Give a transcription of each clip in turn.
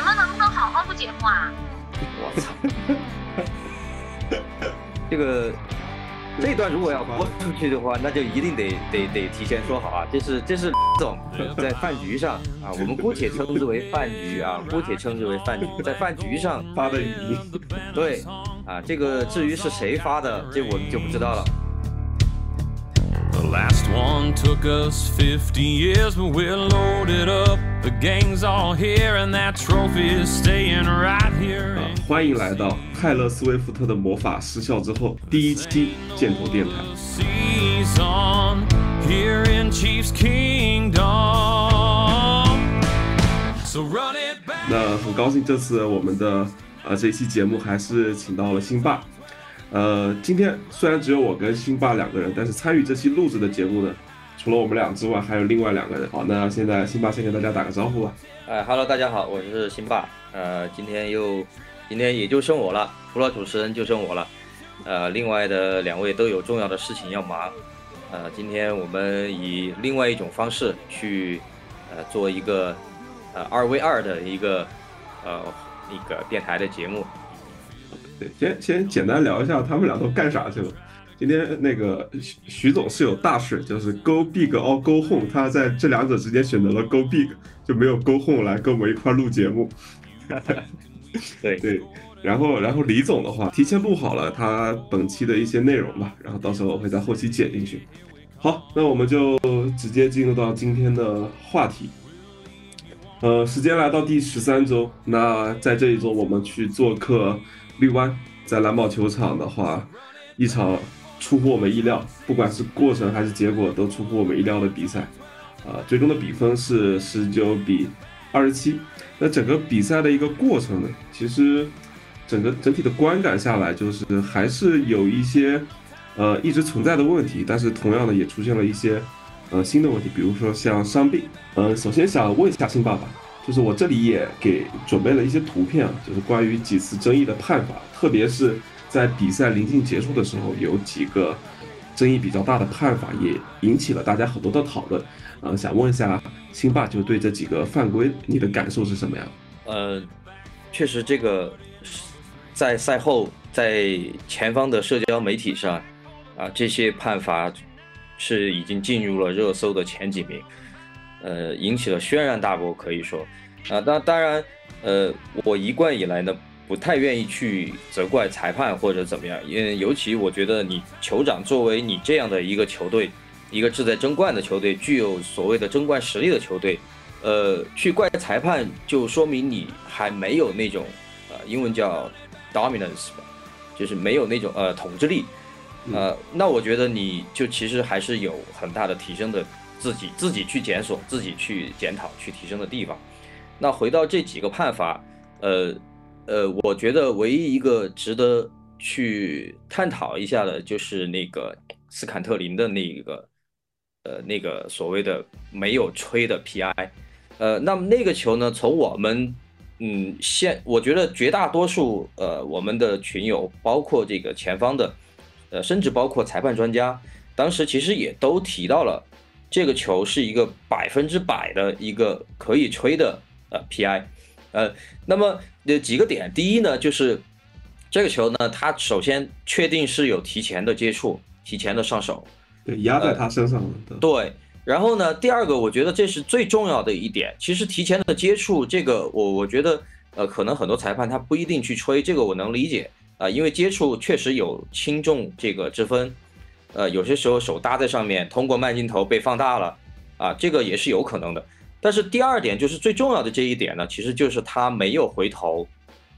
你们能不能好好录节目啊？我操！这个这段如果要播出去的话，那就一定得得得提前说好啊！这是这是总在饭局上啊，我们姑且称之为饭局啊，姑且称之为饭局，在饭局上发的语音。对啊，这个至于是谁发的，这我们就不知道了。The last one took us 50 years, but we're loaded up. The gang's all here, and that trophy is staying right here. 啊，欢迎来到泰勒·斯威夫特的魔法失效之后第一期箭头电台。 Season here in Chiefs Kingdom. So run it back. 那很高兴这次我们的呃这一期节目还是请到了辛爸。 呃，今天虽然只有我跟辛巴两个人，但是参与这期录制的节目呢，除了我们俩之外，还有另外两个人。好，那现在辛巴先给大家打个招呼吧。哎哈喽，大家好，我是辛巴。呃，今天又今天也就剩我了，除了主持人就剩我了。呃，另外的两位都有重要的事情要忙。呃，今天我们以另外一种方式去呃做一个呃二 v 二的一个呃一个电台的节目。对，先先简单聊一下他们俩都干啥去了。今天那个徐徐总是有大事，就是 Go Big or Go Home，他在这两者之间选择了 Go Big，就没有 Go Home 来跟我们一块录节目。对对，然后然后李总的话，提前录好了他本期的一些内容吧，然后到时候我会在后期剪进去。好，那我们就直接进入到今天的话题。呃，时间来到第十三周，那在这一周我们去做客绿湾，在蓝宝球场的话，一场出乎我们意料，不管是过程还是结果都出乎我们意料的比赛。啊、最终的比分是十九比二十七。那整个比赛的一个过程呢，其实整个整体的观感下来，就是还是有一些呃一直存在的问题，但是同样的也出现了一些呃新的问题，比如说像伤病。呃，首先想问一下新爸爸，就是我这里也给准备了一些图片啊，就是关于几次争议的判罚，特别是在比赛临近结束的时候，有几个争议比较大的判罚也引起了大家很多的讨论。呃，想问一下辛巴，就对这几个犯规，你的感受是什么样？呃，确实这个在赛后在前方的社交媒体上啊，这些判罚是已经进入了热搜的前几名，呃，引起了轩然大波，可以说啊，当当然，呃，我一贯以来呢不太愿意去责怪裁判或者怎么样，因为尤其我觉得你酋长作为你这样的一个球队，一个志在争冠的球队，具有所谓的争冠实力的球队，呃，去怪裁判，就说明你还没有那种呃，英文叫 dominance 吧，就是没有那种呃统治力。呃，那我觉得你就其实还是有很大的提升的，自己自己去检索，自己去检讨，去提升的地方。那回到这几个判罚，呃呃，我觉得唯一一个值得去探讨一下的，就是那个斯坎特林的那一个呃那个所谓的没有吹的 PI。呃，那么那个球呢，从我们嗯现，我觉得绝大多数呃我们的群友，包括这个前方的。呃，甚至包括裁判专家，当时其实也都提到了，这个球是一个百分之百的一个可以吹的呃 PI，呃，那么呃几个点，第一呢就是这个球呢，它首先确定是有提前的接触，提前的上手，对，压在他身上了。对对，然后呢，第二个我觉得这是最重要的一点，其实提前的接触这个我我觉得呃可能很多裁判他不一定去吹，这个我能理解。啊，因为接触确实有轻重这个之分，呃，有些时候手搭在上面，通过慢镜头被放大了，啊，这个也是有可能的。但是第二点就是最重要的这一点呢，其实就是他没有回头，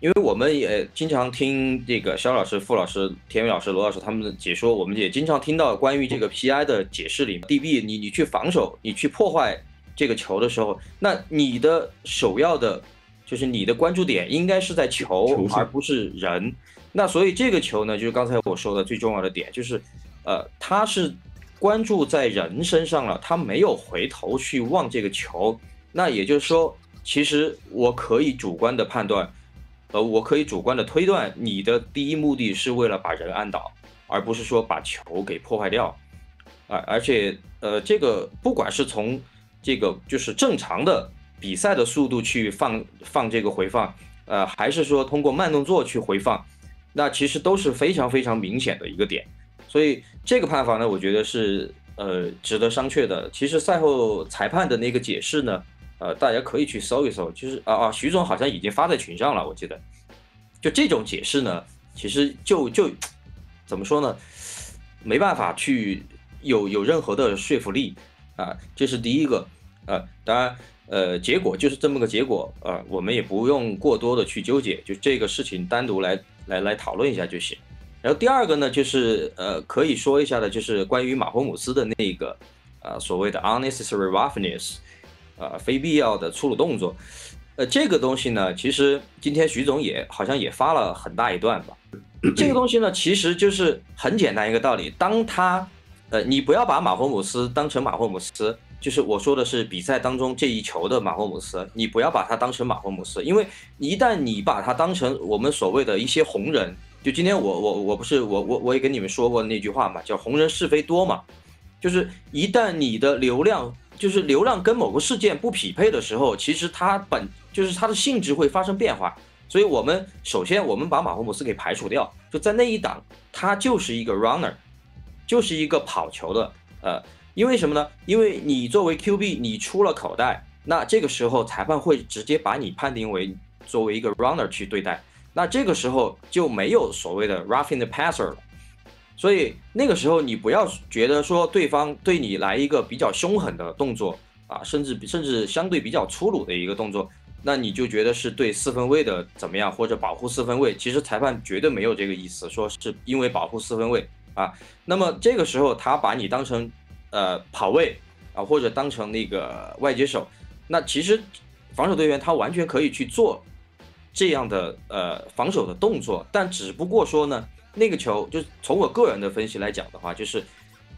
因为我们也经常听这个肖老师、傅老师、田伟老师、罗老师他们的解说，我们也经常听到关于这个 PI 的解释里，DB 你你去防守，你去破坏这个球的时候，那你的首要的就是你的关注点应该是在球，而不是人。那所以这个球呢，就是刚才我说的最重要的点，就是，呃，他是关注在人身上了，他没有回头去望这个球。那也就是说，其实我可以主观的判断，呃，我可以主观的推断，你的第一目的是为了把人按倒，而不是说把球给破坏掉。啊，而且，呃，这个不管是从这个就是正常的比赛的速度去放放这个回放，呃，还是说通过慢动作去回放，那其实都是非常非常明显的一个点。所以这个判罚呢，我觉得是呃值得商榷的。其实赛后裁判的那个解释呢，呃，大家可以去搜一搜，其实啊啊，徐总好像已经发在群上了，我记得。就这种解释呢，其实就就怎么说呢，没办法去有有任何的说服力啊，这是第一个。呃，当然，呃，结果就是这么个结果，呃，我们也不用过多的去纠结，就这个事情单独来来来讨论一下就行。然后第二个呢，就是呃，可以说一下的，就是关于马霍姆斯的那个呃所谓的 unnecessary roughness，呃，非必要的粗鲁动作。呃，这个东西呢，其实今天徐总也好像也发了很大一段吧。这个东西呢，其实就是很简单一个道理，当他呃，你不要把马霍姆斯当成马霍姆斯。就是我说的是比赛当中这一球的马霍姆斯，你不要把他当成马霍姆斯，因为一旦你把他当成我们所谓的一些红人，就今天我我我不是我我我也跟你们说过那句话嘛，叫红人是非多嘛，就是一旦你的流量就是流量跟某个事件不匹配的时候，其实它本就是它的性质会发生变化，所以我们首先我们把马霍姆斯给排除掉，就在那一档，他就是一个 runner，就是一个跑球的，呃。因为什么呢？因为你作为 QB，你出了口袋，那这个时候裁判会直接把你判定为作为一个 runner 去对待，那这个时候就没有所谓的 roughing the passer 了。所以那个时候你不要觉得说对方对你来一个比较凶狠的动作啊，甚至甚至相对比较粗鲁的一个动作，那你就觉得是对四分卫的怎么样或者保护四分卫。其实裁判绝对没有这个意思，说是因为保护四分卫啊。那么这个时候他把你当成。呃，跑位啊，或者当成那个外接手，那其实防守队员他完全可以去做这样的呃防守的动作，但只不过说呢，那个球就从我个人的分析来讲的话，就是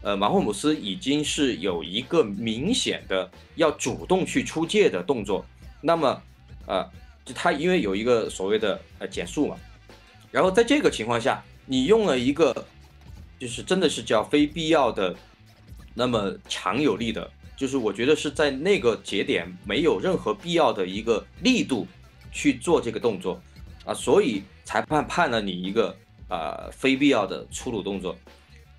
呃马霍姆斯已经是有一个明显的要主动去出界的动作，那么呃，就他因为有一个所谓的呃减速嘛，然后在这个情况下，你用了一个就是真的是叫非必要的。那么强有力的，就是我觉得是在那个节点没有任何必要的一个力度去做这个动作啊，所以裁判判了你一个啊非必要的粗鲁动作，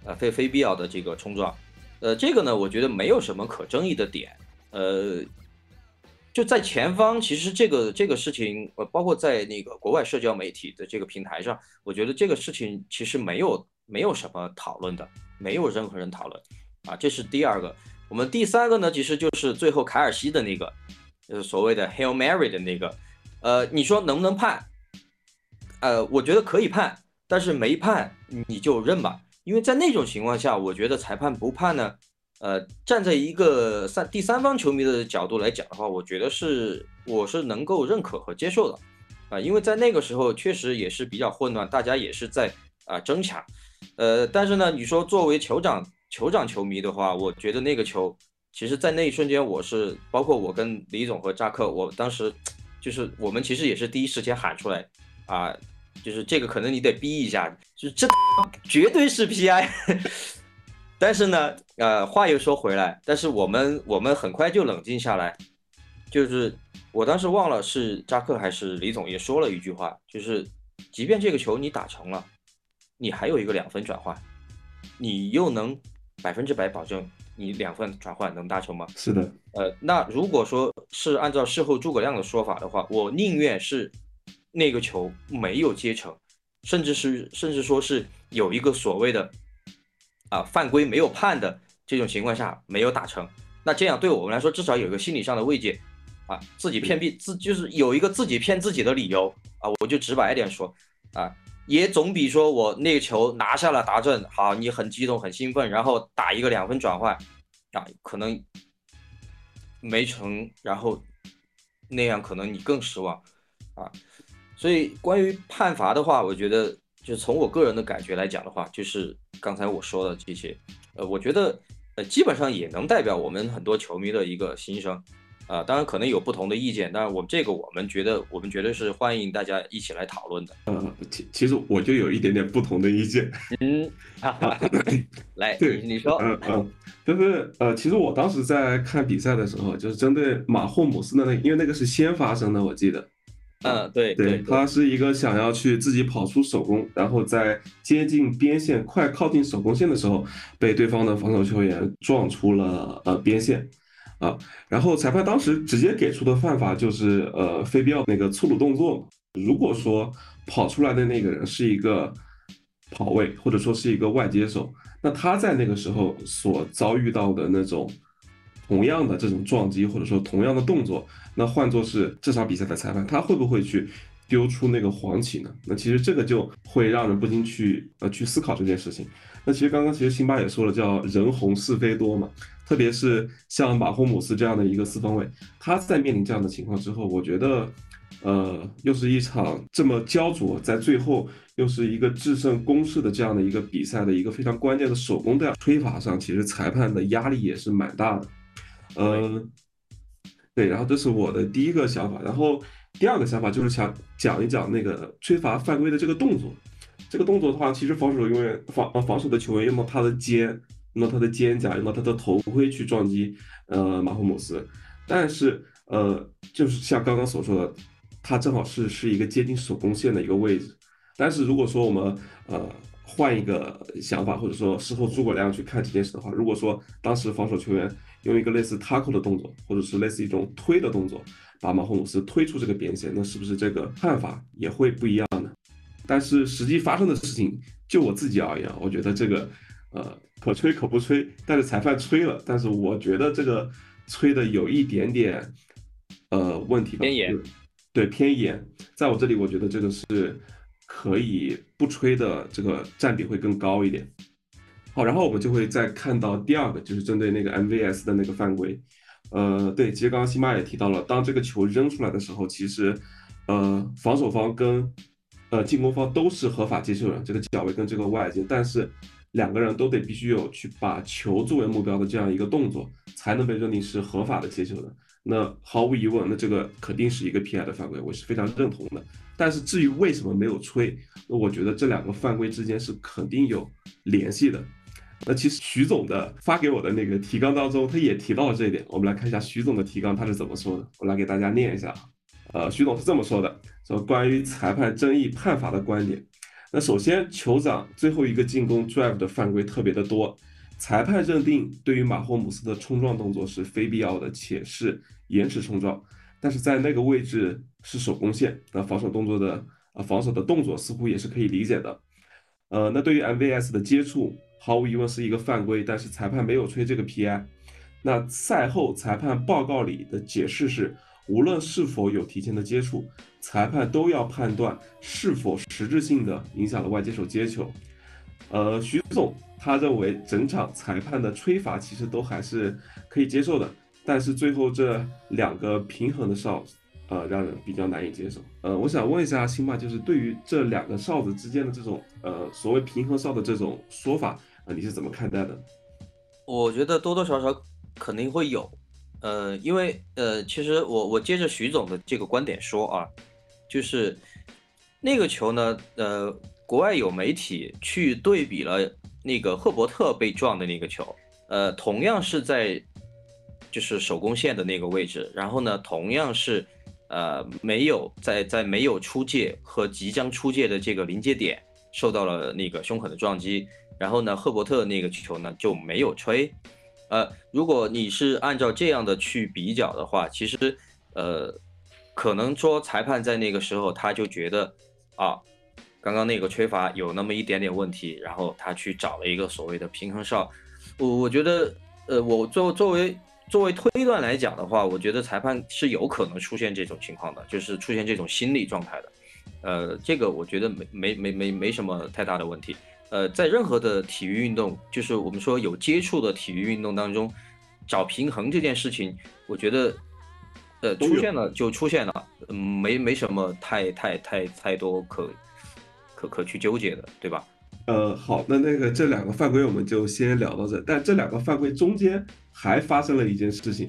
啊非非必要的这个冲撞，呃这个呢我觉得没有什么可争议的点，呃就在前方，其实这个这个事情，呃包括在那个国外社交媒体的这个平台上，我觉得这个事情其实没有没有什么讨论的，没有任何人讨论。啊，这是第二个。我们第三个呢，其实就是最后凯尔西的那个，就是所谓的 Hail Mary 的那个。呃，你说能不能判？呃，我觉得可以判，但是没判你就认吧。因为在那种情况下，我觉得裁判不判呢，呃，站在一个三第三方球迷的角度来讲的话，我觉得是我是能够认可和接受的。啊，因为在那个时候确实也是比较混乱，大家也是在啊争抢。呃，但是呢，你说作为酋长。酋长球迷的话，我觉得那个球，其实，在那一瞬间，我是包括我跟李总和扎克，我当时就是我们其实也是第一时间喊出来啊，就是这个可能你得逼一下，就是这绝对是 PI。但是呢，呃，话又说回来，但是我们我们很快就冷静下来，就是我当时忘了是扎克还是李总也说了一句话，就是即便这个球你打成了，你还有一个两分转换，你又能。百分之百保证你两份转换能达成吗？是的，呃，那如果说是按照事后诸葛亮的说法的话，我宁愿是那个球没有接成，甚至是甚至说是有一个所谓的啊犯规没有判的这种情况下没有打成，那这样对我们来说至少有一个心理上的慰藉啊，自己骗币自就是有一个自己骗自己的理由啊，我就直白一点说啊。也总比说我那个球拿下了达阵好，你很激动很兴奋，然后打一个两分转换，啊，可能没成，然后那样可能你更失望啊。所以关于判罚的话，我觉得就从我个人的感觉来讲的话，就是刚才我说的这些，呃，我觉得呃基本上也能代表我们很多球迷的一个心声啊、当然可能有不同的意见，但是我们这个我们觉得我们觉得是欢迎大家一起来讨论的。呃，其其实我就有一点点不同的意见。嗯，哈哈，来，对你你说，嗯嗯，就是呃，其实我当时在看比赛的时候，就是针对马霍姆斯的那，因为那个是先发生的，我记得。嗯，对对，他是一个想要去自己跑出手工，然后在接近边线、快靠近手工线的时候，被对方的防守球员撞出了呃边线，啊，然后裁判当时直接给出的犯法就是呃非必要那个粗鲁动作。如果说跑出来的那个人是一个跑位，或者说是一个外接手，那他在那个时候所遭遇到的那种同样的这种撞击，或者说同样的动作。那换作是这场比赛的裁判，他会不会去丢出那个黄旗呢？那其实这个就会让人不禁去呃去思考这件事情。那其实刚刚其实辛巴也说了，叫人红是非多嘛。特别是像马霍姆斯这样的一个四分卫，他在面临这样的情况之后，我觉得，呃，又是一场这么焦灼，在最后又是一个制胜攻势的这样的一个比赛的一个非常关键的手工的吹罚上，其实裁判的压力也是蛮大的。嗯。对，然后这是我的第一个想法，然后第二个想法就是想讲一讲那个吹罚犯规的这个动作。这个动作的话，其实防守永远防呃防守的球员要么他的肩，用到他的肩胛，用到他的头盔去撞击呃马霍姆斯。但是呃，就是像刚刚所说的，他正好是是一个接近手攻线的一个位置。但是如果说我们呃换一个想法，或者说事后诸葛亮去看这件事的话，如果说当时防守球员。用一个类似 tackle 的动作，或者是类似一种推的动作，把马霍姆斯推出这个边线，那是不是这个看法也会不一样呢？但是实际发生的事情，就我自己而言，我觉得这个，呃，可吹可不吹。但是裁判吹了，但是我觉得这个吹的有一点点，呃，问题吧。偏严。对，偏严。在我这里，我觉得这个是可以不吹的，这个占比会更高一点。好，然后我们就会再看到第二个，就是针对那个 MVS 的那个犯规。呃，对，其实刚刚辛巴也提到了，当这个球扔出来的时候，其实，呃，防守方跟呃进攻方都是合法接球人，这个脚位跟这个外接，但是两个人都得必须有去把球作为目标的这样一个动作，才能被认定是合法的接球的。那毫无疑问，那这个肯定是一个 PI 的犯规，我是非常认同的。但是至于为什么没有吹，那我觉得这两个犯规之间是肯定有联系的。那其实徐总的发给我的那个提纲当中，他也提到了这一点。我们来看一下徐总的提纲他是怎么说的，我来给大家念一下。呃，徐总是这么说的：说关于裁判争议判罚的观点。那首先，酋长最后一个进攻 drive 的犯规特别的多，裁判认定对于马霍姆斯的冲撞动作是非必要的，且是延迟冲撞。但是在那个位置是手攻线，那防守动作的啊防守的动作似乎也是可以理解的。呃，那对于 MVS 的接触。毫无疑问是一个犯规，但是裁判没有吹这个 PI。那赛后裁判报告里的解释是，无论是否有提前的接触，裁判都要判断是否实质性的影响了外接手接球。呃，徐总他认为整场裁判的吹罚其实都还是可以接受的，但是最后这两个平衡的哨，呃，让人比较难以接受。呃，我想问一下辛巴，就是对于这两个哨子之间的这种呃所谓平衡哨的这种说法。呃，你是怎么看待的？我觉得多多少少肯定会有，呃，因为呃，其实我我接着徐总的这个观点说啊，就是那个球呢，呃，国外有媒体去对比了那个赫伯特被撞的那个球，呃，同样是在就是手攻线的那个位置，然后呢，同样是呃没有在在没有出界和即将出界的这个临界点受到了那个胸口的撞击。然后呢，赫伯特那个球呢就没有吹，呃，如果你是按照这样的去比较的话，其实，呃，可能说裁判在那个时候他就觉得，啊，刚刚那个吹罚有那么一点点问题，然后他去找了一个所谓的平衡哨。我我觉得，呃，我作作为作为推断来讲的话，我觉得裁判是有可能出现这种情况的，就是出现这种心理状态的，呃，这个我觉得没没没没没什么太大的问题。呃，在任何的体育运动，就是我们说有接触的体育运动当中，找平衡这件事情，我觉得，呃，出现了就出现了，嗯，没没什么太太太太多可可可去纠结的，对吧？呃，好，那那个这两个犯规我们就先聊到这，但这两个犯规中间还发生了一件事情，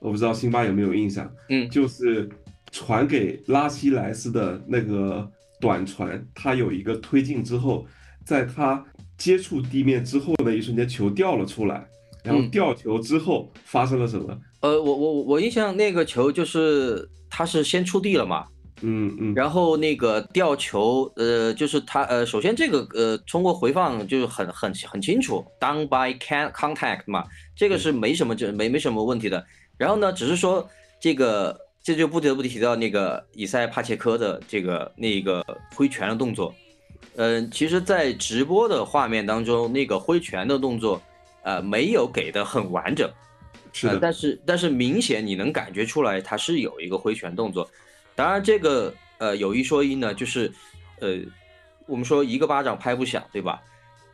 我不知道辛巴有没有印象，嗯就是传给拉希莱斯的那个短传，他有一个推进之后，在他接触地面之后的一瞬间，球掉了出来，然后嗯掉球之后发生了什么？呃，我我我印象那个球就是他是先触地了嘛，嗯嗯，然后那个吊球，呃，就是他呃，首先这个呃，通过回放就是很很很清楚，down by can contact 嘛，这个是没什么这没没什么问题的。然后呢，只是说这个这就不得不提到那个以赛帕切科的这个那个挥拳的动作。嗯、其实，在直播的画面当中，那个挥拳的动作，呃，没有给的很完整。呃，是的，但是但是明显你能感觉出来，他是有一个挥拳动作。当然，这个呃有一说一呢，就是呃我们说一个巴掌拍不响，对吧？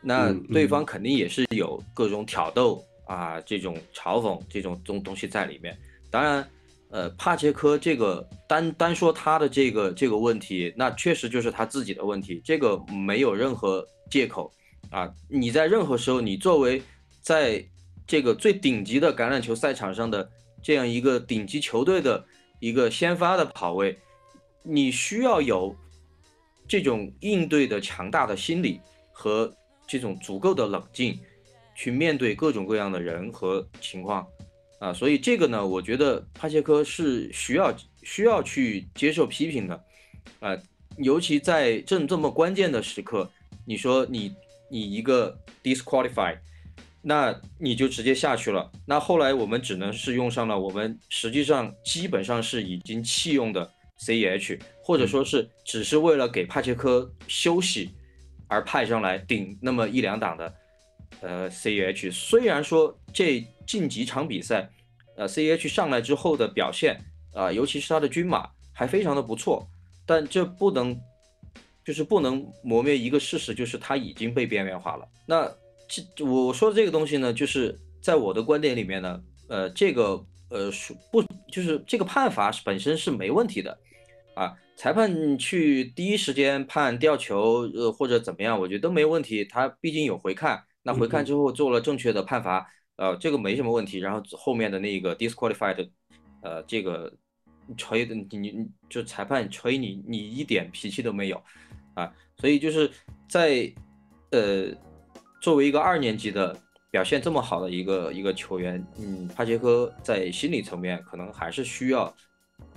那嗯对嗯方肯定也是有各种挑逗啊，这种嘲讽这种东东西在里面。当然，呃，帕切科这个单单说他的这个这个问题，那确实就是他自己的问题，这个没有任何借口啊。你在任何时候，你作为在这个最顶级的橄榄球赛场上的这样一个顶级球队的一个先发的跑位，你需要有这种应对的强大的心理和这种足够的冷静，去面对各种各样的人和情况啊。所以这个呢，我觉得帕切科是需要需要去接受批评的啊，尤其在正这么关键的时刻，你说你你一个 disqualify。那你就直接下去了。那后来我们只能是用上了我们实际上基本上是已经弃用的 CEH，或者说是只是为了给帕切科休息而派上来顶那么一两档的呃，C H。虽然说这近几场比赛，呃，C H 上来之后的表现啊、尤其是他的均码还非常的不错，但这不能就是不能磨灭一个事实，就是他已经被边缘化了。那这我说的这个东西呢，就是在我的观点里面呢，呃，这个呃是不就是这个判罚本身是没问题的，啊，裁判去第一时间判吊球，呃或者怎么样，我觉得都没问题。他毕竟有回看，那回看之后做了正确的判罚，呃，这个没什么问题。然后后面的那个 disqualified，呃，这个吹的你你你就裁判吹你，你一点脾气都没有，啊，所以就是在呃。作为一个二年级的表现这么好的一个一个球员，嗯，帕杰科在心理层面可能还是需要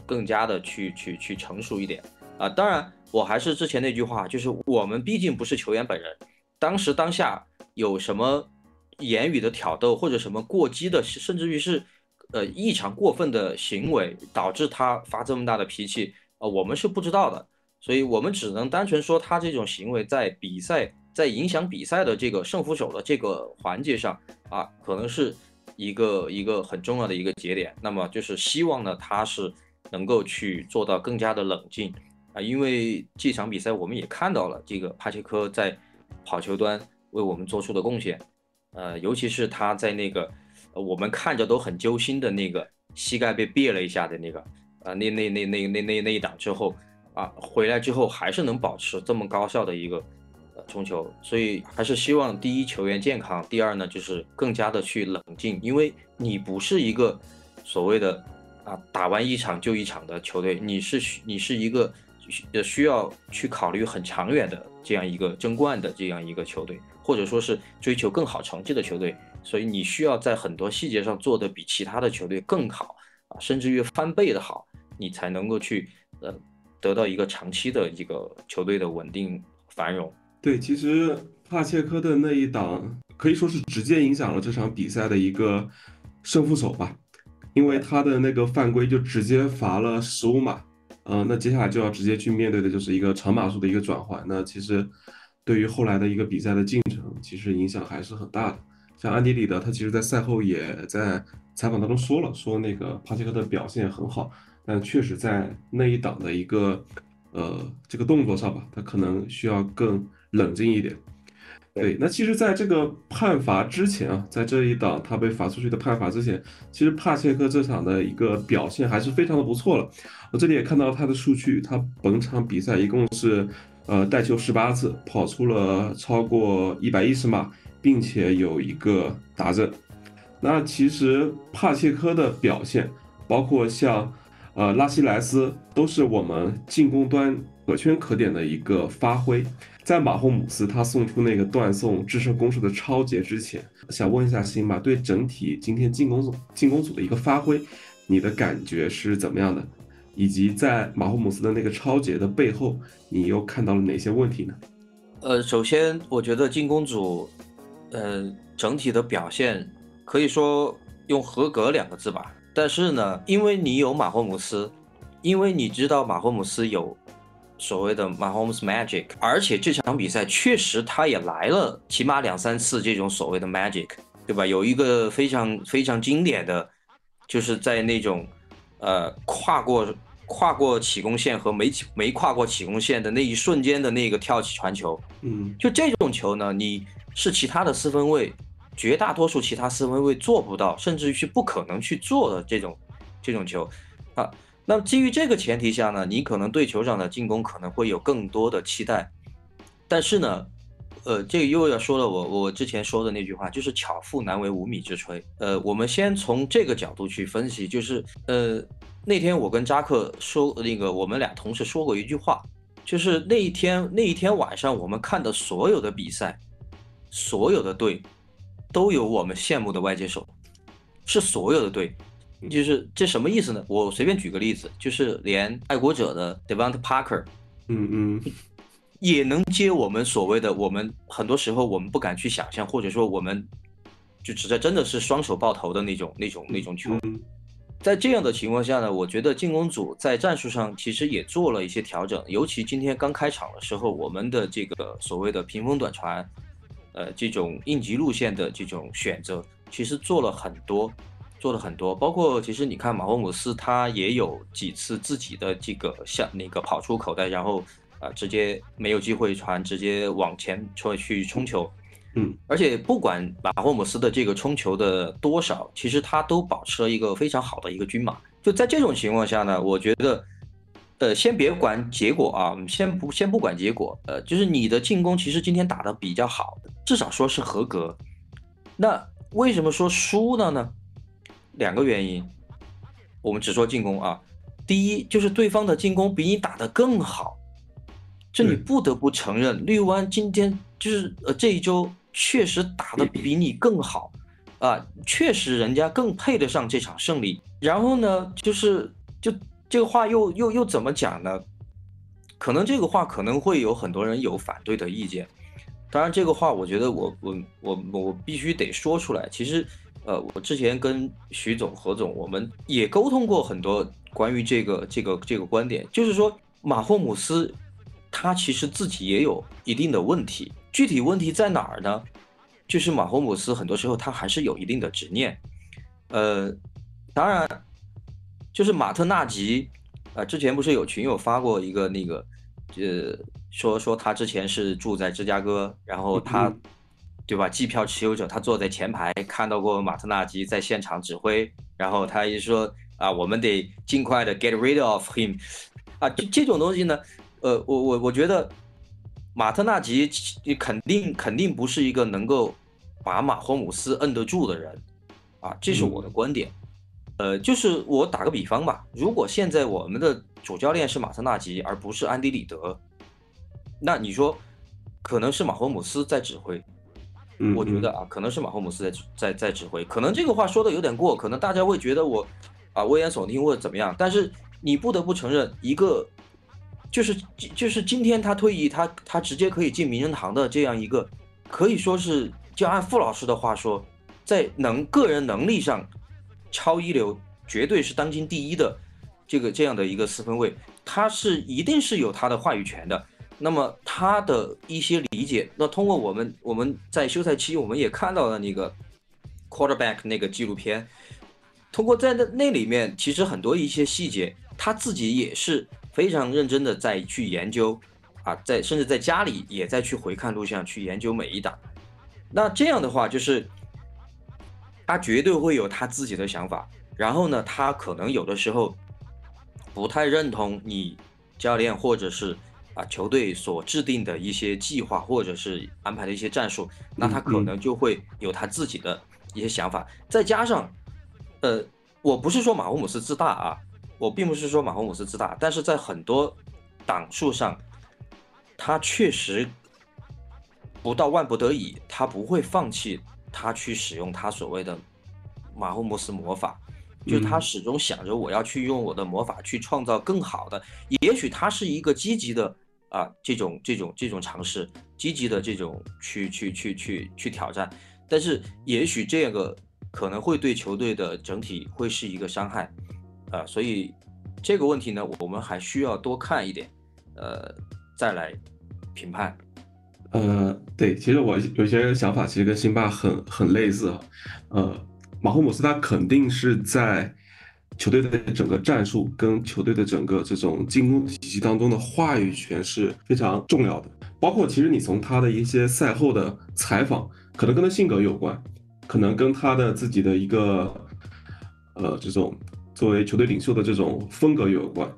更加的去去去成熟一点啊。当然，我还是之前那句话，就是我们毕竟不是球员本人，当时当下有什么言语的挑逗或者什么过激的，甚至于是呃异常过分的行为，导致他发这么大的脾气啊、呃，我们是不知道的，所以我们只能单纯说他这种行为在比赛。在影响比赛的这个胜负手的这个环节上啊，可能是一个一个很重要的一个节点。那么就是希望呢，他是能够去做到更加的冷静啊，因为这场比赛我们也看到了这个帕切科在跑球端为我们做出的贡献，呃，尤其是他在那个我们看着都很揪心的那个膝盖被别了一下的那个啊，那那那那那那那一档之后啊，回来之后还是能保持这么高效的一个。呃冲球，所以还是希望第一球员健康，第二呢就是更加的去冷静，因为你不是一个所谓的啊打完一场就一场的球队，你是你是一个呃需要去考虑很长远的这样一个争冠的这样一个球队，或者说是追求更好成绩的球队，所以你需要在很多细节上做的比其他的球队更好啊，甚至于翻倍的好，你才能够去呃得到一个长期的一个球队的稳定繁荣。对，其实帕切科的那一档可以说是直接影响了这场比赛的一个胜负手吧，因为他的那个犯规就直接罚了十五码，呃，那接下来就要直接去面对的就是一个长码数的一个转换，那其实对于后来的一个比赛的进程，其实影响还是很大的。像安迪里德，他其实在赛后也在采访当中说了，说那个帕切科的表现很好，但确实在那一档的一个呃这个动作上吧，他可能需要更。冷静一点，对。那其实，在这个判罚之前啊，在这一档他被罚出去的判罚之前，其实帕切科这场的一个表现还是非常的不错了。我这里也看到他的数据，他本场比赛一共是呃带球十八次，跑出了超过一百一十码，并且有一个达阵。那其实帕切科的表现，包括像呃拉希莱斯，都是我们进攻端可圈可点的一个发挥。在马霍姆斯他送出那个断送制胜攻势的超节之前，想问一下辛巴，对整体今天进攻组进攻组的一个发挥，你的感觉是怎么样的？以及在马霍姆斯的那个超节的背后，你又看到了哪些问题呢？呃，首先我觉得进攻组，呃，整体的表现可以说用合格两个字吧。但是呢，因为你有马霍姆斯，因为你知道马霍姆斯有所谓的马霍姆斯 magic，而且这场比赛确实他也来了起码两三次这种所谓的 magic，对吧？有一个非常非常经典的，就是在那种呃跨过。跨过起攻线和没起没跨过起攻线的那一瞬间的那个跳起传球，嗯，就这种球呢，你是其他的四分卫，绝大多数其他四分卫做不到，甚至于是不可能去做的这种这种球，啊，那么基于这个前提下呢，你可能对球场的进攻可能会有更多的期待，但是呢，呃，这个又要说了我我之前说的那句话，就是巧妇难为无米之炊，呃，我们先从这个角度去分析，就是呃。那天我跟扎克说，那个我们俩同事说过一句话，就是那一天那一天晚上我们看的所有的比赛，所有的队都有我们羡慕的外接手，是所有的队，就是这什么意思呢？我随便举个例子，就是连爱国者的 Devant Parker，嗯嗯，也能接我们所谓的我们很多时候我们不敢去想象，或者说我们就指在真的是双手抱头的那种那种那种球。在这样的情况下呢，我觉得进攻组在战术上其实也做了一些调整，尤其今天刚开场的时候，我们的这个所谓的屏风短传，呃，这种应急路线的这种选择，其实做了很多，做了很多。包括其实你看马霍姆斯他也有几次自己的这个向那个跑出口袋，然后啊直接没有机会传，直接往前冲去冲球。嗯，而且不管马霍姆斯的这个冲球的多少，其实他都保持了一个非常好的一个均码。就在这种情况下呢，我觉得，呃，先别管结果啊，先不先不管结果，呃，就是你的进攻其实今天打的比较好，至少说是合格。那为什么说输了呢？两个原因，我们只说进攻啊。第一就是对方的进攻比你打得更好，这你不得不承认，绿湾今天就是呃这一周。确实打得比你更好，啊，确实人家更配得上这场胜利。然后呢，就是就这个话又又又怎么讲呢？可能这个话可能会有很多人有反对的意见。当然，这个话我觉得我我我我必须得说出来。其实，呃，我之前跟徐总、何总我们也沟通过很多关于这个这个这个观点，就是说马霍姆斯他其实自己也有一定的问题。具体问题在哪儿呢？就是马霍姆斯很多时候他还是有一定的执念，呃，当然，就是马特纳吉啊，之前不是有群友发过一个那个，呃，说说他之前是住在芝加哥，然后他，对吧？机票持有者，他坐在前排看到过马特纳吉在现场指挥，然后他一说啊，我们得尽快的 get rid of him，啊，这这种东西呢，呃，我我我觉得。马特纳吉肯定肯定不是一个能够把马霍姆斯摁得住的人，啊，这是我的观点。呃，就是我打个比方吧，如果现在我们的主教练是马特纳吉，而不是安迪里德，那你说可能是马霍姆斯在指挥？我觉得啊，可能是马霍姆斯在在在指挥。可能这个话说的有点过，可能大家会觉得我啊危言耸听或者怎么样。但是你不得不承认一个。就是就是今天他退役，他他直接可以进名人堂的这样一个，可以说是就按傅老师的话说，在能个人能力上超一流，绝对是当今第一的这个这样的一个四分卫，他是一定是有他的话语权的。那么他的一些理解，那通过我们我们在休赛期我们也看到了那个 quarterback 那个纪录片，通过在那那里面，其实很多一些细节，他自己也是。非常认真的在去研究，啊，在甚至在家里也在去回看录像，去研究每一档。那这样的话，就是他绝对会有他自己的想法。然后呢，他可能有的时候不太认同你教练或者是啊球队所制定的一些计划或者是安排的一些战术，那他可能就会有他自己的一些想法，再加上，呃，我不是说马霍姆斯自大啊，我并不是说马洪姆斯自大，但是在很多档数上，他确实不到万不得已，他不会放弃他去使用他所谓的马洪姆斯魔法，就是他嗯。始终想着我要去用我的魔法去创造更好的，也许他是一个积极的啊这种这种这种尝试，积极的这种去去去去去挑战，但是也许这个可能会对球队的整体会是一个伤害，啊，所以这个问题呢，我们还需要多看一点，呃，再来评判。呃，对，其实我有些想法其实跟辛巴很很类似啊。呃，马霍姆斯他肯定是在球队的整个战术跟球队的整个这种进攻体系当中的话语权是非常重要的。包括其实你从他的一些赛后的采访，可能跟他性格有关，可能跟他的自己的一个呃这种作为球队领袖的这种风格有关。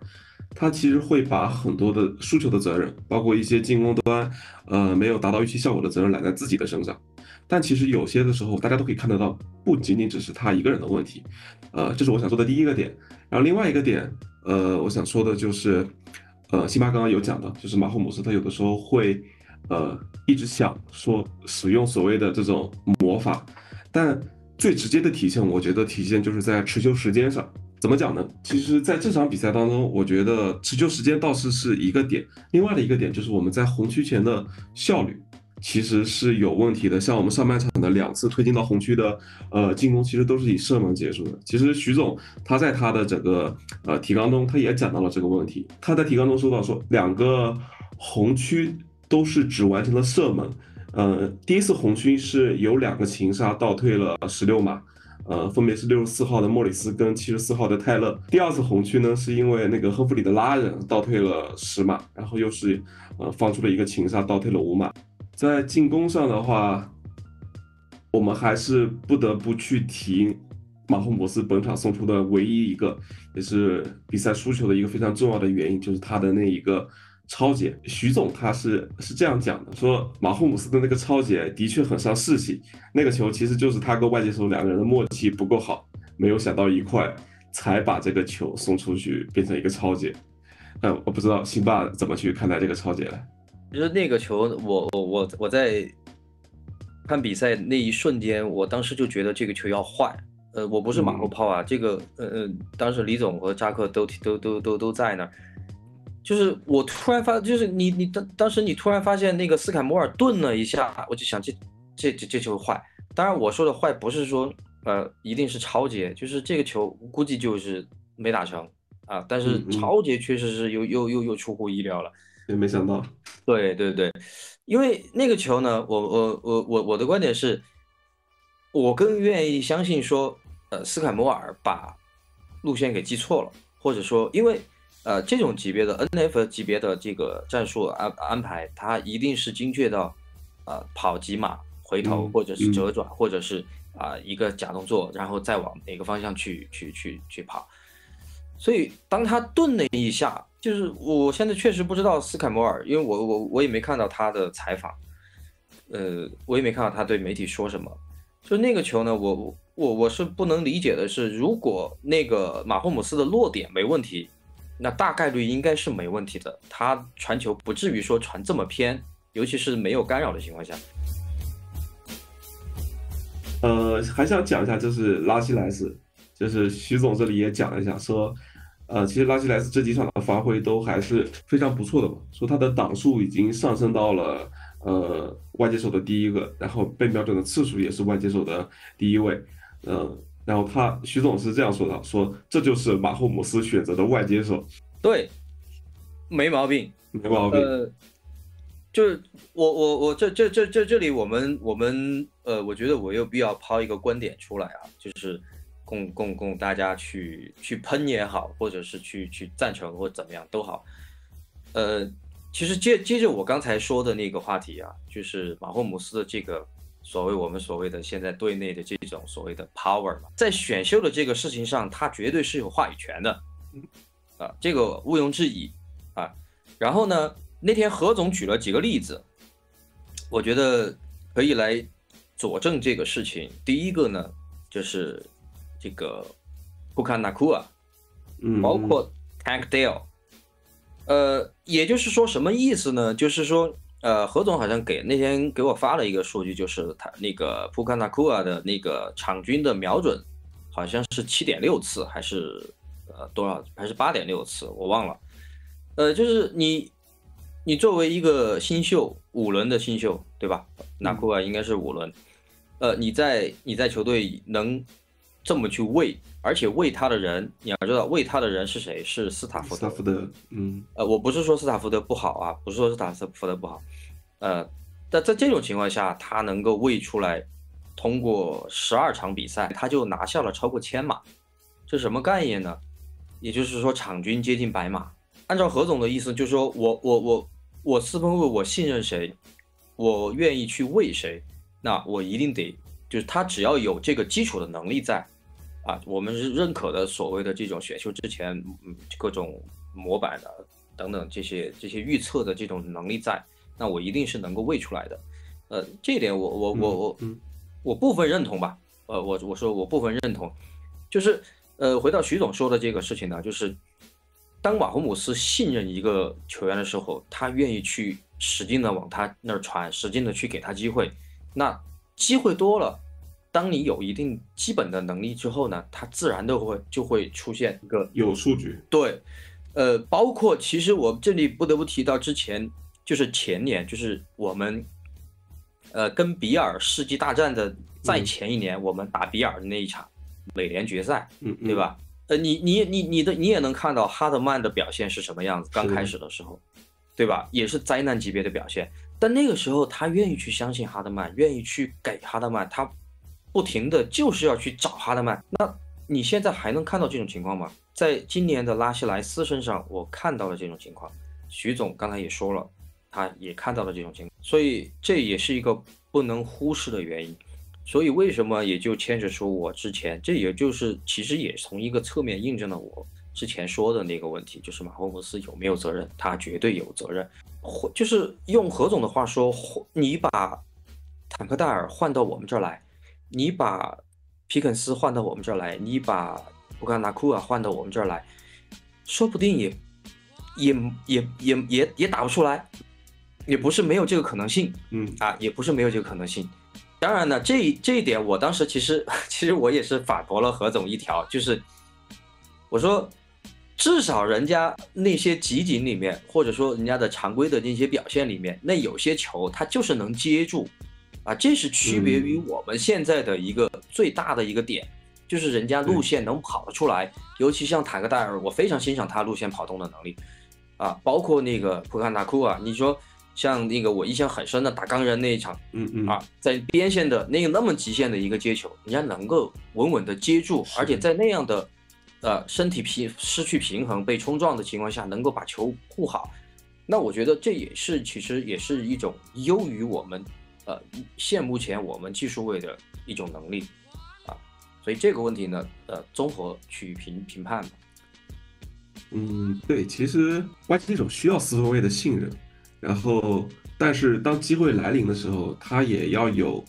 他其实会把很多的输球的责任，包括一些进攻端，呃，没有达到预期效果的责任揽在自己的身上。但其实有些的时候，大家都可以看得到，不仅仅只是他一个人的问题。呃，这是我想说的第一个点。然后另外一个点，呃，我想说的就是，呃，辛巴刚刚有讲到，就是马霍姆斯他有的时候会，呃，一直想说使用所谓的这种魔法，但最直接的体现，我觉得体现就是在持球时间上。怎么讲呢？其实，在这场比赛当中，我觉得持球时间倒是是一个点，另外的一个点就是我们在红区前的效率其实是有问题的。像我们上半场的两次推进到红区的呃进攻，其实都是以射门结束的。其实徐总他在他的整个呃提纲中，他也讲到了这个问题。他在提纲中说到说，两个红区都是只完成了射门。呃，第一次红区是有两个擒杀倒退了十六码。呃，分别是六十四号的莫里斯跟七十四号的泰勒。第二次红区呢，是因为那个亨弗里的拉人倒退了十码，然后又是呃放出了一个擒杀，倒退了五码。在进攻上的话，我们还是不得不去提马霍姆斯本场送出的唯一一个，也是比赛输球的一个非常重要的原因，就是他的那一个。超姐，徐总他是是这样讲的，说马霍姆斯的那个超姐的确很伤士气，那个球其实就是他跟外接手两个人的默契不够好，没有想到一块，才把这个球送出去变成一个超姐。呃，我不知道辛巴怎么去看待这个超姐了。就是那个球，我我我我在看比赛那一瞬间，我当时就觉得这个球要坏。呃，我不是马后炮啊，这个呃呃，当时李总和扎克都都都都都在那儿。就是我突然发，就是你你当当时你突然发现那个斯凯摩尔顿了一下，我就想这这这这球坏。当然我说的坏不是说呃一定是超节，就是这个球估计就是没打成啊。但是超节确实是又又又又出乎意料了。也没想到，对对对，因为那个球呢，我我我我我的观点是，我更愿意相信说，呃，斯凯摩尔把路线给记错了，或者说，因为呃这种级别的 NF 级别的这个战术安安排，它一定是精确到，呃跑几码回头，嗯或者是嗯折转，或者是啊、一个假动作，然后再往哪个方向去去去去跑。所以当他顿了一下，就是我现在确实不知道斯凯摩尔，因为我我我也没看到他的采访，呃，我也没看到他对媒体说什么。就那个球呢，我我我我是不能理解的是，如果那个马霍姆斯的落点没问题，那大概率应该是没问题的，他传球不至于说传这么偏，尤其是没有干扰的情况下。呃，还想讲一下，就是拉希莱斯，就是徐总这里也讲了一下，说，呃，其实拉希莱斯这几场的发挥都还是非常不错的嘛，说他的档数已经上升到了呃外接手的第一个，然后被瞄准的次数也是外接手的第一位，呃，然后他徐总是这样说的，说这就是马霍姆斯选择的外接手，对，没毛病。没毛病，呃，就是我我我这这这这这里我们我们呃，我觉得我有必要抛一个观点出来啊，就是供供供大家去去喷也好，或者是去去赞成或怎么样都好。呃，其实接接着我刚才说的那个话题啊，就是马霍姆斯的这个所谓我们所谓的现在队内的这种所谓的 power 嘛，在选秀的这个事情上，他绝对是有话语权的，啊，这个毋庸置疑啊。然后呢，那天何总举了几个例子，我觉得可以来佐证这个事情，第一个呢就是这个库卡纳库啊，嗯，包括 Tank Dale，呃，也就是说什么意思呢？就是说，呃，何总好像给那天给我发了一个数据，就是他那个普卡纳库啊的那个场均的瞄准好像是七点六次，还是呃多少？还是八点六次？我忘了。呃，就是你你作为一个新秀五轮的新秀，对吧？纳库啊应该是五轮，呃，你在你在球队能这么去喂，而且喂他的人，你要知道喂他的人是谁？是斯塔福德。斯塔福德，嗯呃，我不是说斯塔福德不好啊，不是说斯塔福德不好，呃，但在这种情况下，他能够喂出来，通过十二场比赛，他就拿下了超过千码，这什么概念呢？也就是说，场均接近百码。按照何总的意思，就是说我我我我四分卫，我信任谁，我愿意去喂谁，那我一定得就是他只要有这个基础的能力在，啊，我们是认可的所谓的这种选秀之前嗯各种模板的等等这些这些预测的这种能力在，那我一定是能够喂出来的，呃，这一点我我我我嗯我部分认同吧，呃，我我说我部分认同，就是呃，回到徐总说的这个事情呢，就是当马洪姆斯信任一个球员的时候，他愿意去使劲的往他那儿传，使劲的去给他机会，那机会多了，当你有一定基本的能力之后呢，它自然都会就会出现一个有数据，对，呃，包括其实我这里不得不提到之前，就是前年，就是我们，呃，跟比尔世纪大战的在前一年，我们打比尔的那一场美联决赛，嗯，嗯对？吧？呃，你你你你的你也能看到哈德曼的表现是什么样子，刚开始的时候，对吧？也是灾难级别的表现，但那个时候他愿意去相信哈德曼，愿意去给哈德曼，他不停的就是要去找哈德曼。那你现在还能看到这种情况吗？在今年的拉希莱斯身上，我看到了这种情况。徐总刚才也说了，他也看到了这种情况，所以这也是一个不能忽视的原因。所以为什么也就牵扯出我之前，这也就是其实也从一个侧面印证了我之前说的那个问题，就是马霍姆斯有没有责任？他绝对有责任。或就是用何总的话说，或你把坦克戴尔换到我们这儿来，你把皮肯斯换到我们这儿来，你把布甘纳库尔换到我们这儿来，说不定也也也也也也打不出来，也不是没有这个可能性。嗯啊，也不是没有这个可能性。当然呢，这这一点我当时其实 其实我也是反驳了何总一条，就是我说至少人家那些集锦里面，或者说人家的常规的那些表现里面，那有些球他就是能接住啊，这是区别于我们现在的一个最大的一个点，就是人家路线能跑得出来，尤其像塔克戴尔，我非常欣赏他路线跑动的能力啊，包括那个普坎达库啊，你说。像那个我印象很深的打钢人那一场，嗯嗯啊，在边线的那个那么极限的一个接球，人家能够稳稳的接住，而且在那样的呃身体平失去平衡被冲撞的情况下，能够把球护好，那我觉得这也是其实也是一种优于我们呃现目前我们技术位的一种能力啊，所以这个问题呢，呃，综合去评评判。嗯，对，其实外接手需要四分卫的信任，然后但是当机会来临的时候，他也要有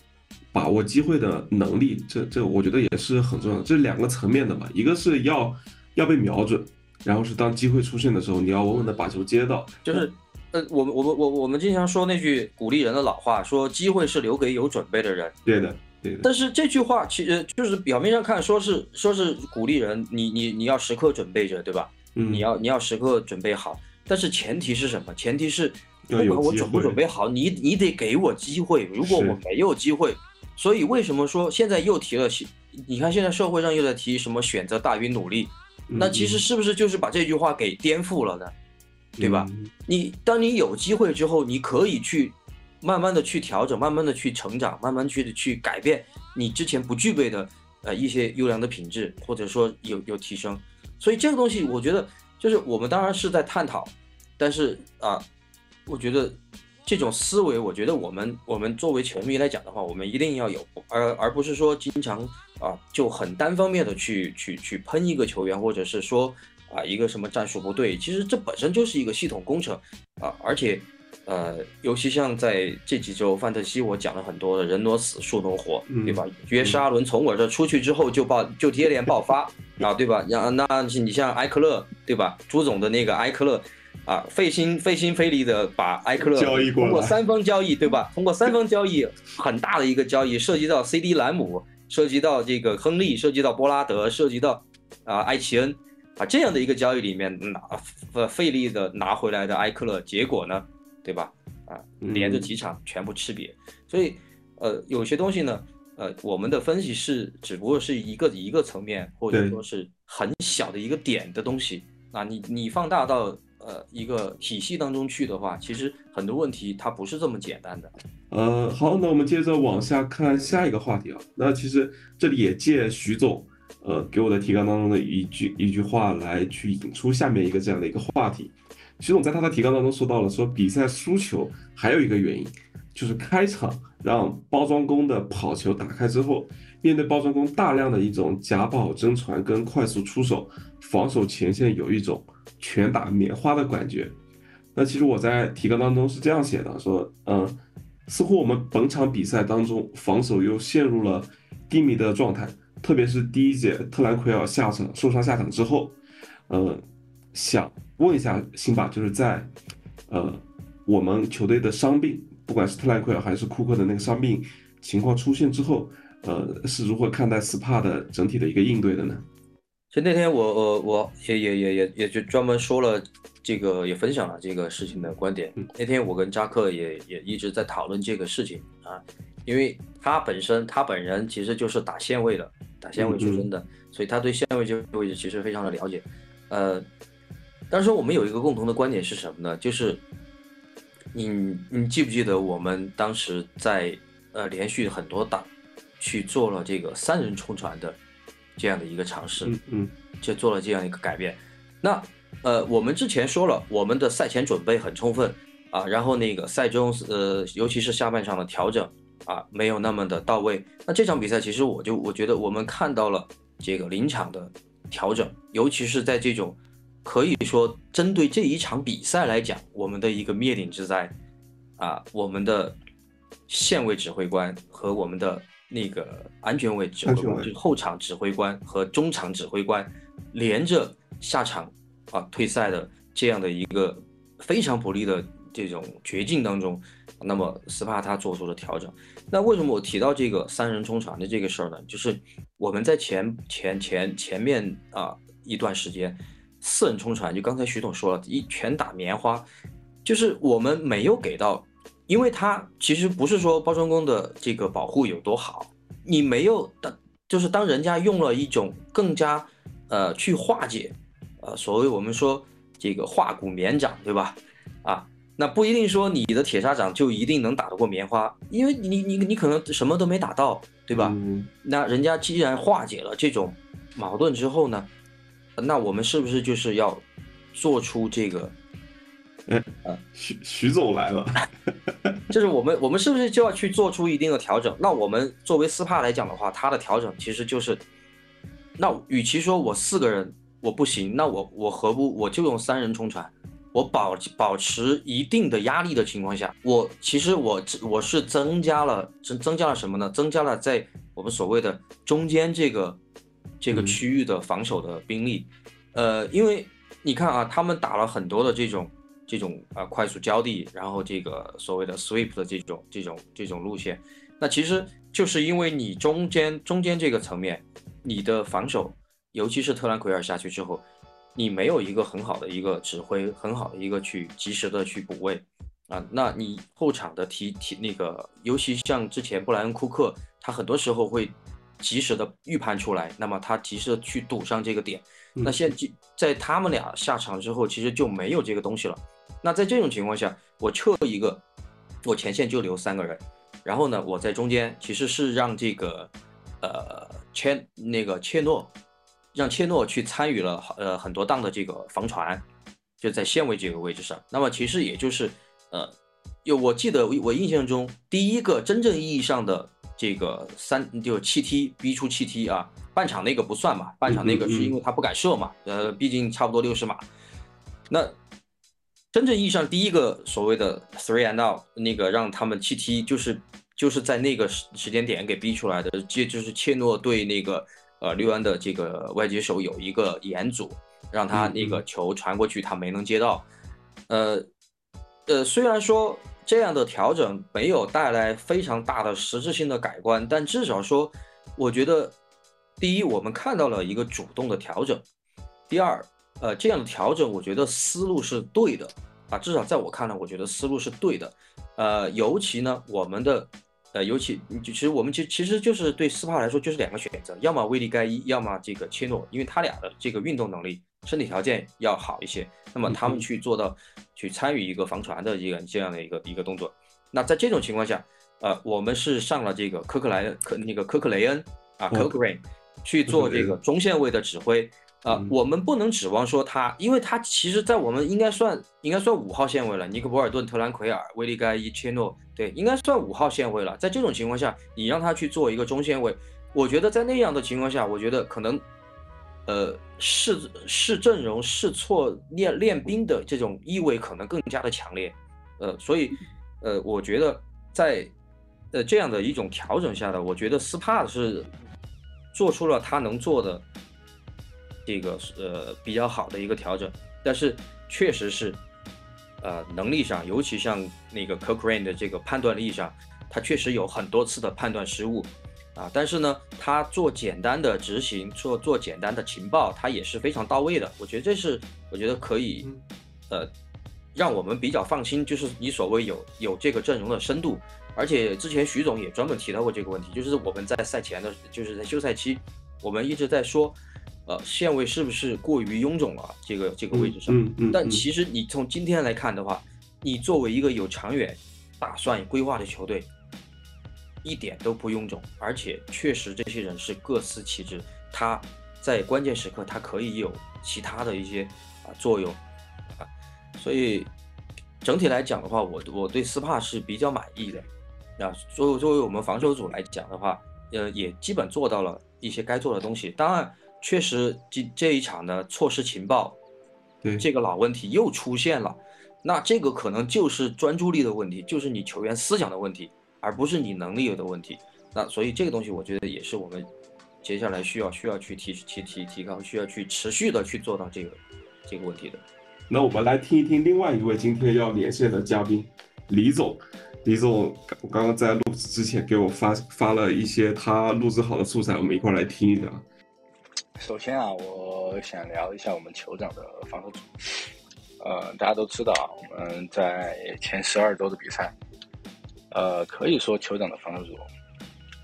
把握机会的能力，这这我觉得也是很重要的，这是两个层面的嘛，一个是要要被瞄准，然后是当机会出现的时候，你要稳稳的把球接到，就是，呃，我们我们我我们经常说那句鼓励人的老话，说机会是留给有准备的人。对的，对的，但是这句话其实就是表面上看说是说是鼓励人，你你你要时刻准备着，对吧？嗯，你要你要时刻准备好。但是前提是什么？前提是不管我准不准备好，你你得给我机会。如果我没有机会，所以为什么说现在又提了？你看现在社会上又在提什么选择大于努力？那其实是不是就是把这句话给颠覆了呢？对吧？嗯你当你有机会之后，你可以去慢慢的去调整，慢慢的去成长，慢慢去去改变你之前不具备的呃一些优良的品质，或者说有有提升。所以这个东西，我觉得就是我们当然是在探讨，但是啊，我觉得这种思维，我觉得我们我们作为球迷来讲的话，我们一定要有，而而不是说经常啊就很单方面的去去去喷一个球员，或者是说啊一个什么战术不对，其实这本身就是一个系统工程啊，而且呃，尤其像在这几周范特西，我讲了很多的人挪死，树挪活，嗯对吧？约什阿伦从我这出去之后就爆就接连爆发啊，对吧？然后那你像埃克勒，对吧？朱总的那个埃克勒。啊，费心费心费力的把埃克勒交易过通过三方交易，对吧？通过三方交易，很大的一个交易，涉及到 CD 兰姆，涉及到这个亨利，涉及到波拉德，涉及到啊埃奇恩，啊这样的一个交易里面拿呃费力的拿回来的埃克勒，结果呢，对吧？啊，嗯连着几场全部吃瘪，所以呃有些东西呢，呃我们的分析是只不过是一个一个层面，或者说是很小的一个点的东西，那你你放大到呃一个体系当中去的话，其实很多问题它不是这么简单的。呃，好，那我们接着往下看下一个话题啊。那其实这里也借徐总呃给我的提纲当中的一句一句话来去引出下面一个这样的一个话题。徐总在他的提纲当中说到了，说比赛输球还有一个原因，就是开场让包装工的跑球打开之后，面对包装工大量的一种假跑真传跟快速出手，防守前线有一种拳打棉花的感觉。那其实我在提纲当中是这样写的，说，嗯，似乎我们本场比赛当中防守又陷入了低迷的状态，特别是第一节特兰奎尔下场受伤下场之后，呃，想问一下辛巴，就是在呃我们球队的伤病，不管是特兰奎尔还是库克的那个伤病情况出现之后，呃，是如何看待 SPA 的整体的一个应对的呢？其实那天我我我也也也也也就专门说了这个，也分享了这个事情的观点嗯。那天我跟扎克也也一直在讨论这个事情啊，因为他本身他本人其实就是打线位的，打线位出身的，所以他对线位这个位置其实非常的了解。呃，但是我们有一个共同的观点是什么呢？就是你你记不记得我们当时在呃连续很多档去做了这个三人冲船的这样的一个尝试？嗯嗯就做了这样一个改变。那呃，我们之前说了，我们的赛前准备很充分啊，然后那个赛中呃，尤其是下半场的调整啊，没有那么的到位。那这场比赛其实我就我觉得我们看到了这个临场的调整，尤其是在这种可以说针对这一场比赛来讲，我们的一个灭顶之灾啊，我们的线位指挥官和我们的那个安全位指挥官，就是后场指挥官和中场指挥官连着下场啊退赛的这样的一个非常不利的这种绝境当中，那么斯帕他做出了调整。那为什么我提到这个三人冲传的这个事儿呢？就是我们在前前前前面啊一段时间，四人冲船，就刚才徐总说了，一拳打棉花，就是我们没有给到，因为他其实不是说包装工的这个保护有多好，你没有当就是当人家用了一种更加呃去化解，呃所谓我们说这个化骨绵掌，对吧？啊，那不一定说你的铁砂掌就一定能打得过棉花，因为你你你可能什么都没打到，对吧？嗯那人家既然化解了这种矛盾之后呢，那我们是不是就是要做出这个，徐徐总来了，就是我们我们是不是就要去做出一定的调整？那我们作为斯帕来讲的话，它的调整其实就是，那与其说我四个人我不行，那我我何不我就用三人冲船？我保保持一定的压力的情况下，我其实我我是增加了增增加了什么呢？增加了在我们所谓的中间这个这个嗯。区域的防守的兵力，呃，因为你看啊，他们打了很多的这种这种啊、呃快速交地，然后这个所谓的 sweep 的这种这种这种路线，那其实就是因为你中间中间这个层面，你的防守，尤其是特兰奎尔下去之后，你没有一个很好的一个指挥，很好的一个去及时的去补位。啊，那你后场的提提那个，尤其像之前布莱恩库克，他很多时候会及时的预判出来，那么他及时的去堵上这个点。嗯那现在在他们俩下场之后，其实就没有这个东西了。那在这种情况下，我撤一个，我前线就留三个人，然后呢，我在中间其实是让这个呃切那个切诺，让切诺去参与了呃很多档的这个防传，就在线位这个位置上。那么其实也就是呃，有我记得我我印象中第一个真正意义上的这个三就气踢逼出气踢啊，半场那个不算嘛，半场那个是因为他不敢射嘛，呃，毕竟差不多六十码。那真正意义上第一个所谓的 three and out 那个让他们七踢，就是就是在那个时时间点给逼出来的，这就是切诺对那个呃六安的这个外接手有一个严阻，让他那个球传过去他没能接到，呃呃虽然说这样的调整没有带来非常大的实质性的改观，但至少说我觉得第一我们看到了一个主动的调整，第二。呃，这样的调整，我觉得思路是对的啊，至少在我看来，我觉得思路是对的。呃，尤其呢，我们的，呃，尤其其实我们其其实就是对斯帕来说就是两个选择，要么威利盖伊，要么这个切诺，因为他俩的这个运动能力、身体条件要好一些，那么他们去做到去参与一个防传的一个这样的一个一个动作。那在这种情况下，呃，我们是上了这个科克莱科那个科克雷恩啊，科克雷去做这个中线位的指挥。啊，我们不能指望说他，因为他其实，在我们应该算应该算五号线位了。尼克博尔顿、特兰奎尔、威利盖伊、切诺，对，应该算五号线位了。在这种情况下，你让他去做一个中线位，我觉得在那样的情况下，我觉得可能，呃，试试阵容、试错练练兵的这种意味可能更加的强烈。呃，所以，呃，我觉得在呃这样的一种调整下的，我觉得斯帕是做出了他能做的。这个呃比较好的一个调整，但是确实是，呃能力上，尤其像那个 Cochrane 的这个判断力上，他确实有很多次的判断失误，啊，但是呢，他做简单的执行，做做简单的情报，他也是非常到位的。我觉得这是我觉得可以，呃，让我们比较放心，就是你所谓有有这个阵容的深度，而且之前徐总也专门提到过这个问题，就是我们在赛前的，就是在休赛期，我们一直在说。呃，线位是不是过于臃肿了？这个这个位置上，嗯嗯。但其实你从今天来看的话，你作为一个有长远打算规划的球队，一点都不臃肿，而且确实这些人是各司其职。他在关键时刻，他可以有其他的一些啊作用啊。所以整体来讲的话，我我对斯帕是比较满意的。啊，作为作为我们防守组来讲的话，呃，也基本做到了一些该做的东西。当然。确实，这这一场的错失情报，对这个老问题又出现了。那这个可能就是专注力的问题，就是你球员思想的问题，而不是你能力有的问题。那所以这个东西，我觉得也是我们接下来需要需要去提提提提高，需要去持续的去做到这个这个问题的。那我们来听一听另外一位今天要连线的嘉宾，李总。李总，我刚刚在录制之前给我发发了一些他录制好的素材，我们一块来听一下。首先啊，我想聊一下我们酋长的防守组。呃，大家都知道啊，我们在前十二周的比赛，呃，可以说酋长的防守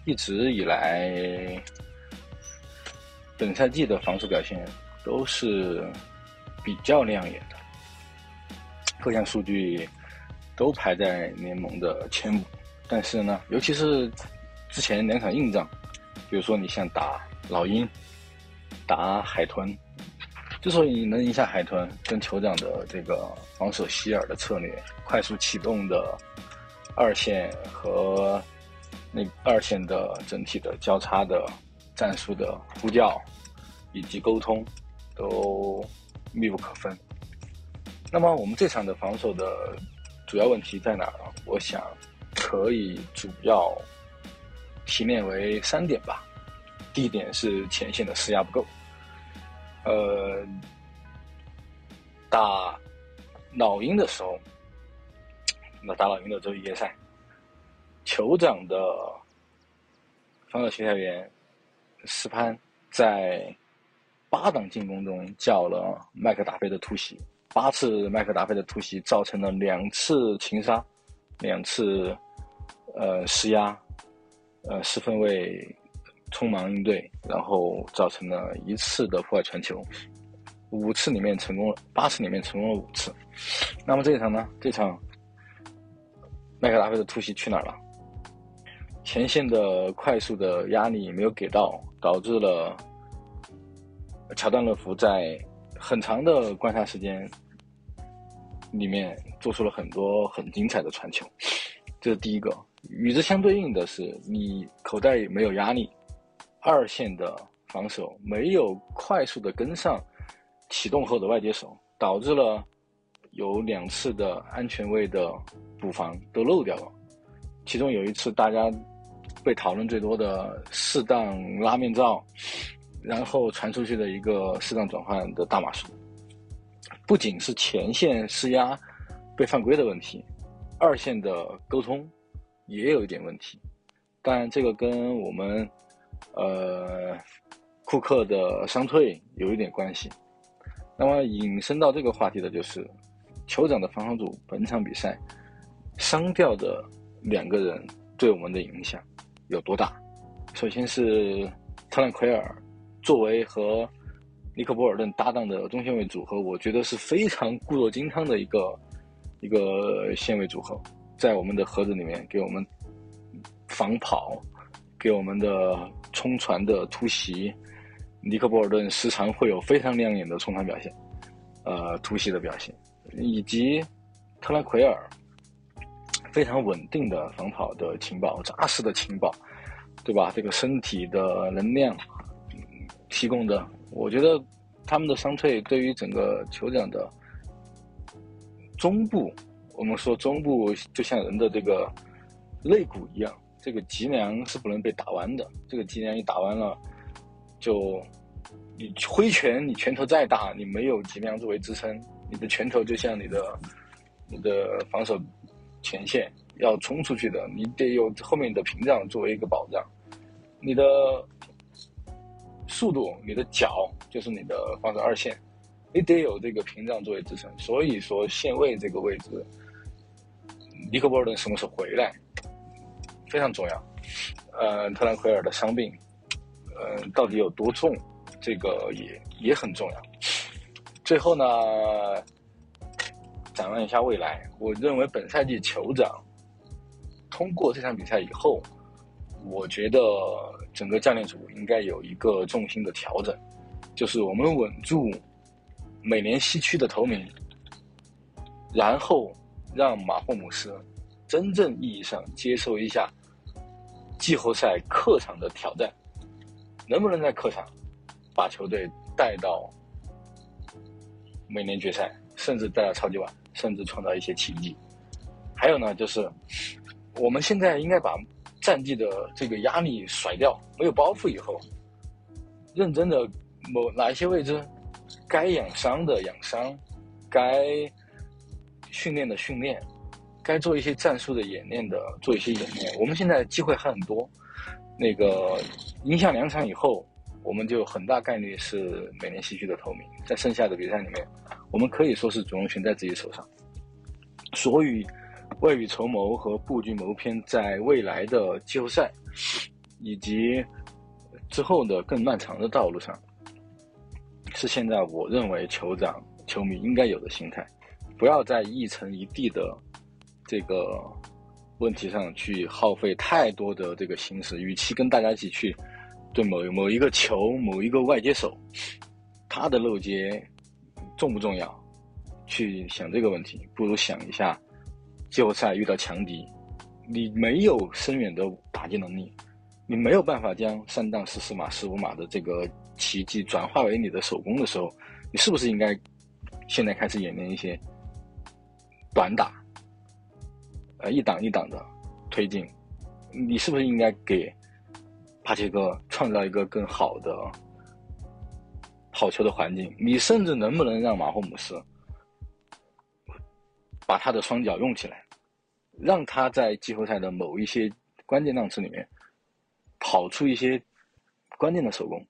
一直以来本赛季的防守表现都是比较亮眼的，各项数据都排在联盟的前五。但是呢，尤其是之前两场硬仗，比如说你像打老鹰。打海豚，之所以能赢下海豚，跟酋长的这个防守希尔的策略、快速启动的二线和那二线的整体的交叉的战术的呼叫以及沟通都密不可分。那么我们这场的防守的主要问题在哪儿？我想可以主要提炼为三点吧。第一点是前线的施压不够。呃，打老鹰的时候，那打老鹰的周一决赛，酋长的防守协调员斯潘在八档进攻中叫了麦克达菲的突袭，八次麦克达菲的突袭造成了两次擒杀，两次呃施压，呃四分卫。匆忙应对，然后造成了一次的破坏传球，五次里面成功了，八次里面成功了五次。那么这一场呢？这场麦克达菲的突袭去哪儿了？前线的快速的压力没有给到，导致了乔丹勒福在很长的观察时间里面做出了很多很精彩的传球。这是第一个。与之相对应的是，你口袋没有压力。二线的防守没有快速的跟上启动后的外接手，导致了有两次的安全位的补防都漏掉了，其中有一次大家被讨论最多的适当拉面罩，然后传出去的一个适当转换的大码数，不仅是前线施压被犯规的问题，二线的沟通也有一点问题，当然这个跟我们呃库克的伤退有一点关系。那么引申到这个话题的就是酋长的防守组本场比赛伤掉的两个人对我们的影响有多大？首先是特兰奎尔作为和尼克波尔顿搭档的中线位组合，我觉得是非常固若金汤的一个一个线位组合，在我们的盒子里面给我们防跑，给我们的冲传的突袭。尼克波尔顿时常会有非常亮眼的冲传表现，呃，突袭的表现，以及特拉奎尔非常稳定的防跑的情报，扎实的情报，对吧？这个身体的能量提供的，我觉得他们的伤退对于整个酋长的中部，我们说中部就像人的这个肋骨一样，这个脊梁是不能被打弯的，这个脊梁一打弯了。就你挥拳，你拳头再大，你没有脊梁作为支撑，你的拳头就像你的你的防守前线要冲出去的，你得有后面的屏障作为一个保障。你的速度，你的脚就是你的防守二线，你得有这个屏障作为支撑。所以说，线位这个位置，尼克波尔顿什么时候回来非常重要。呃，特兰奎尔的伤病。呃，到底有多重，这个也也很重要。最后呢，展望一下未来，我认为本赛季酋长通过这场比赛以后，我觉得整个教练组应该有一个重心的调整，就是我们稳住美联西区的头名，然后让马霍姆斯真正意义上接受一下季后赛客场的挑战。能不能在客场把球队带到每年决赛，甚至带到超级碗，甚至创造一些奇迹？还有呢，就是我们现在应该把战绩的这个压力甩掉，没有包袱以后，认真的某哪一些位置该养伤的养伤，该训练的训练，该做一些战术的演练的做一些演练。我们现在机会还很多。那个赢下两场以后，我们就很大概率是美联西区的头名。在剩下的比赛里面，我们可以说是主动权在自己手上。所以，未雨绸缪和布局谋篇，在未来的季后赛以及之后的更漫长的道路上，是现在我认为酋长球迷应该有的心态。不要在一城一地的这个。问题上去耗费太多的这个心思，与其跟大家一起去对某某一个球、某一个外接手，他的漏接重不重要，去想这个问题，不如想一下季后赛遇到强敌，你没有深远的打击能力，你没有办法将三档十四码、十五码的这个奇迹转化为你的手工的时候，你是不是应该现在开始演练一些短打？呃，一档一档的推进，你是不是应该给帕切哥创造一个更好的跑球的环境？你甚至能不能让马霍姆斯把他的双脚用起来，让他在季后赛的某一些关键档次里面跑出一些关键的手工？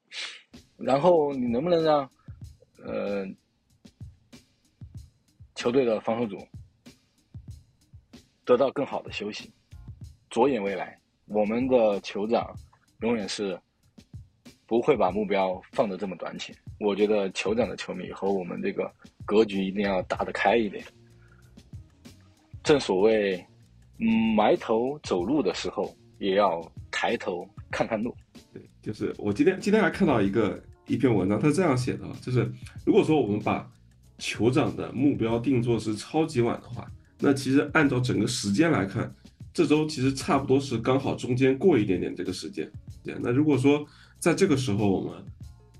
然后你能不能让呃球队的防守组？得到更好的休息，着眼未来，我们的酋长永远是不会把目标放得这么短浅。我觉得酋长的球迷和我们这个格局一定要打得开一点。正所谓，嗯埋头走路的时候，也要抬头看看路。对，就是我今天今天还看到一个一篇文章，他是这样写的，就是如果说我们把酋长的目标定做是超级碗的话。那其实按照整个时间来看，这周其实差不多是刚好中间过一点点这个时间。那如果说在这个时候我们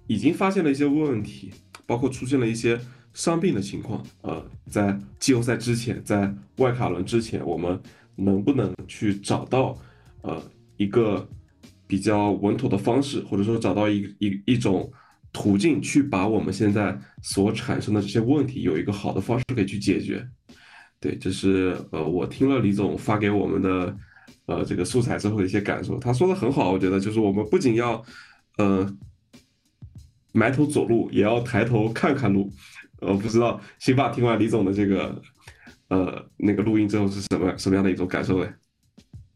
已经发现了一些问题，包括出现了一些伤病的情况，呃，在季后赛之前，在外卡轮之前，我们能不能去找到呃一个比较稳妥的方式，或者说找到一一一种途径，去把我们现在所产生的这些问题有一个好的方式可以去解决。对，就是呃我听了李总发给我们的呃这个素材之后的一些感受。他说的很好，我觉得就是我们不仅要呃埋头走路，也要抬头看看路。呃，不知道辛巴听完李总的这个呃那个录音之后是什么什么样的一种感受呢？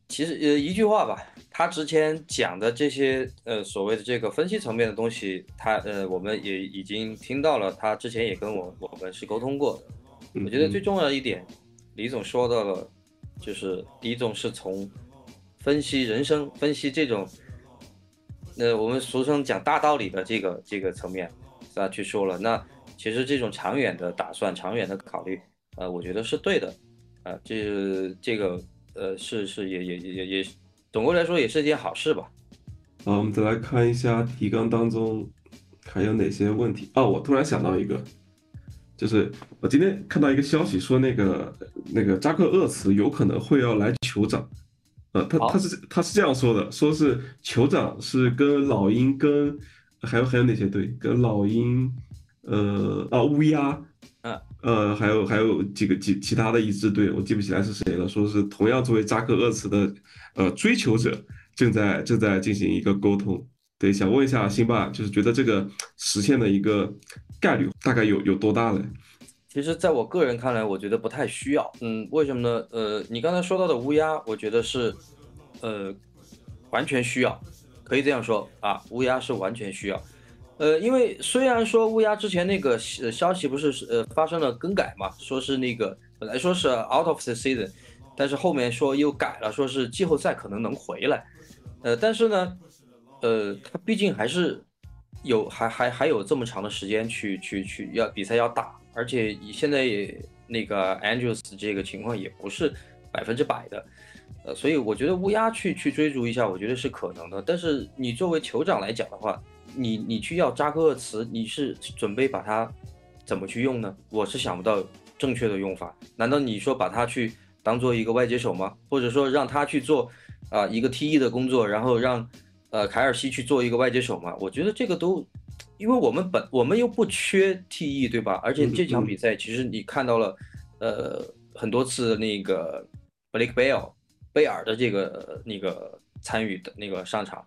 其实呃一句话吧，他之前讲的这些呃所谓的这个分析层面的东西，他呃我们也已经听到了，他之前也跟我我们是沟通过的。我觉得最重要的一点，李总说到了，就是李总是从分析人生、分析这种，那我们俗称讲大道理的这个这个层面啊去说了。那其实这种长远的打算、长远的考虑，呃，我觉得是对的，啊，这这个呃是是也也也也，总归来说也是一件好事吧。好，我们再来看一下提纲当中还有哪些问题。哦，我突然想到一个。就是我今天看到一个消息说，那个那个扎克厄茨有可能会要来酋长，呃，他他是他是这样说的，说是酋长是跟老鹰跟还有还有哪些队，跟老鹰，呃啊乌鸦，嗯。呃还有还有几个几其他的一支队，我记不起来是谁了，说是同样作为扎克厄茨的呃追求者，正在正在进行一个沟通。对，想问一下辛巴，就是觉得这个实现的一个概率大概有有多大呢？其实，在我个人看来，我觉得不太需要。嗯，为什么呢？呃，你刚才说到的乌鸦，我觉得是，呃，完全需要，可以这样说啊，乌鸦是完全需要。呃，因为虽然说乌鸦之前那个消息不是呃发生了更改嘛，说是那个本来说是 out of the season，但是后面说又改了，说是季后赛可能能回来。呃，但是呢。呃，他毕竟还是有还还还有这么长的时间去去去要比赛要打，而且你现在也那个 Andrews 这个情况也不是百分之百的，呃，所以我觉得乌鸦去去追逐一下，我觉得是可能的。但是你作为酋长来讲的话，你你去要扎克厄茨，你是准备把它怎么去用呢？我是想不到正确的用法。难道你说把它去当做一个外接手吗？或者说让他去做啊一个 TE 的工作，然后让呃，凯尔西去做一个外接手嘛？我觉得这个都，因为我们本我们又不缺 TE，对吧？而且这场比赛其实你看到了，呃，很多次那个 Blake Bell 贝尔的这个那个参与的那个上场，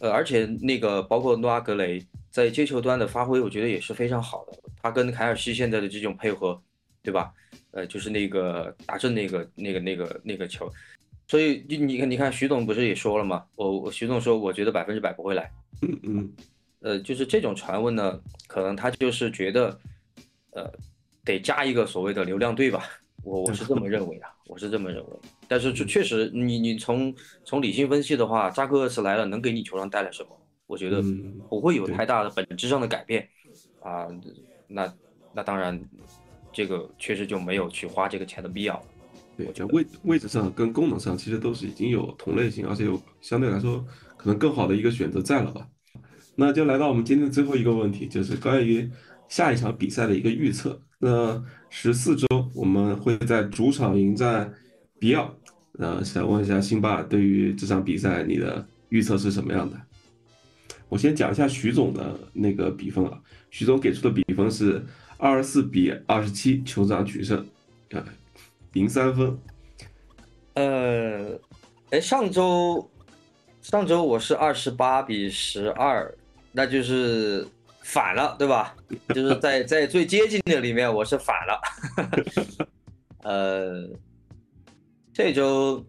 呃，而且那个包括诺阿格雷在接球端的发挥，我觉得也是非常好的。他跟凯尔西现在的这种配合，对吧？呃，就是那个打正那个那个那个那个球。所以就你看，你看徐总不是也说了吗？我我徐总说，我觉得百分之百不会来。嗯嗯，呃，就是这种传闻呢，可能他就是觉得，呃，得加一个所谓的流量队吧。我我是这么认为的，我是这么认为。但是确实，你你从从理性分析的话，扎克厄斯来了能给你球场带来什么？我觉得不会有太大的本质上的改变啊。那那当然，这个确实就没有去花这个钱的必要。对，就位位置上跟功能上，其实都是已经有同类型，而且有相对来说可能更好的一个选择在了吧。那就来到我们今天的最后一个问题，就是关于下一场比赛的一个预测。那十四周我们会在主场迎战比尔，呃，想问一下辛巴，对于这场比赛你的预测是什么样的？我先讲一下徐总的那个比分啊，徐总给出的比分是二十四比二十七，酋长取胜。啊。赢三分，呃，哎，上周上周我是二十八比十二，那就是反了，对吧？就是在 在最接近的里面，我是反了。呃，这周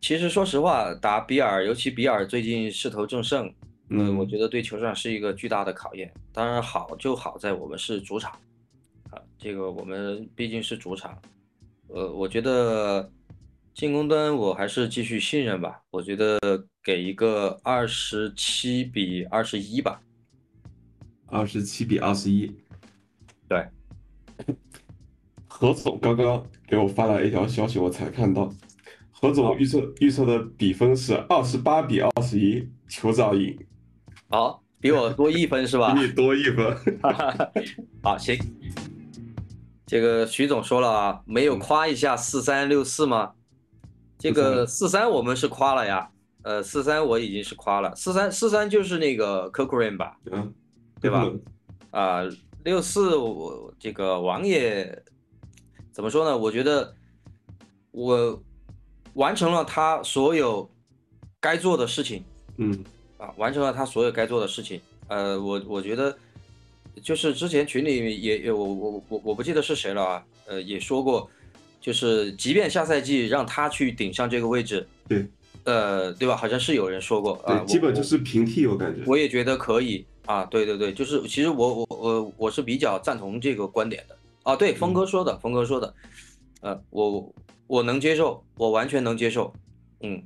其实说实话，打比尔，尤其比尔最近势头正盛，嗯，我觉得对球场是一个巨大的考验。当然好就好在我们是主场，啊，这个我们毕竟是主场。呃，我觉得进攻端我还是继续信任吧。我觉得给一个二十七比二十一吧。二十七比二十一，对。何总刚刚给我发了一条消息，我才看到。何总预测预测的比分是二十八比二十一，酋长赢。好，比我多一分是 吧？比你多一分。好，行。这个徐总说了啊，没有夸一下四三六四吗？这个四三我们是夸了呀，呃，四三我已经是夸了，四三四三就是那个 Cochrane 吧，嗯，对吧？啊，六四我这个王爷怎么说呢？我觉得我完成了他所有该做的事情，嗯，啊，完成了他所有该做的事情。呃，我我觉得就是之前群里也也我我我我不记得是谁了啊，呃，也说过，就是即便下赛季让他去顶上这个位置，对，呃，对吧？好像是有人说过啊，对，基本就是平替，我感觉。我也觉得可以啊，对对对，就是其实我我我我是比较赞同这个观点的啊，对，峰哥说的，峰哥说的，呃，我我能接受，我完全能接受，嗯。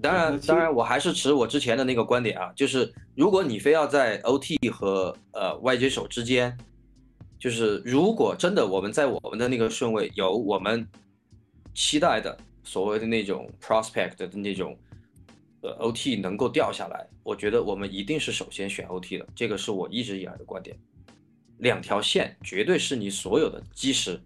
当然，当然，我还是持我之前的那个观点啊，就是如果你非要在 OT 和呃外接手之间，就是如果真的我们在我们的那个顺位有我们期待的所谓的那种 prospect 的那种呃 OT 能够掉下来，我觉得我们一定是首先选 OT 的，这个是我一直以来的观点。两条线绝对是你所有的基石，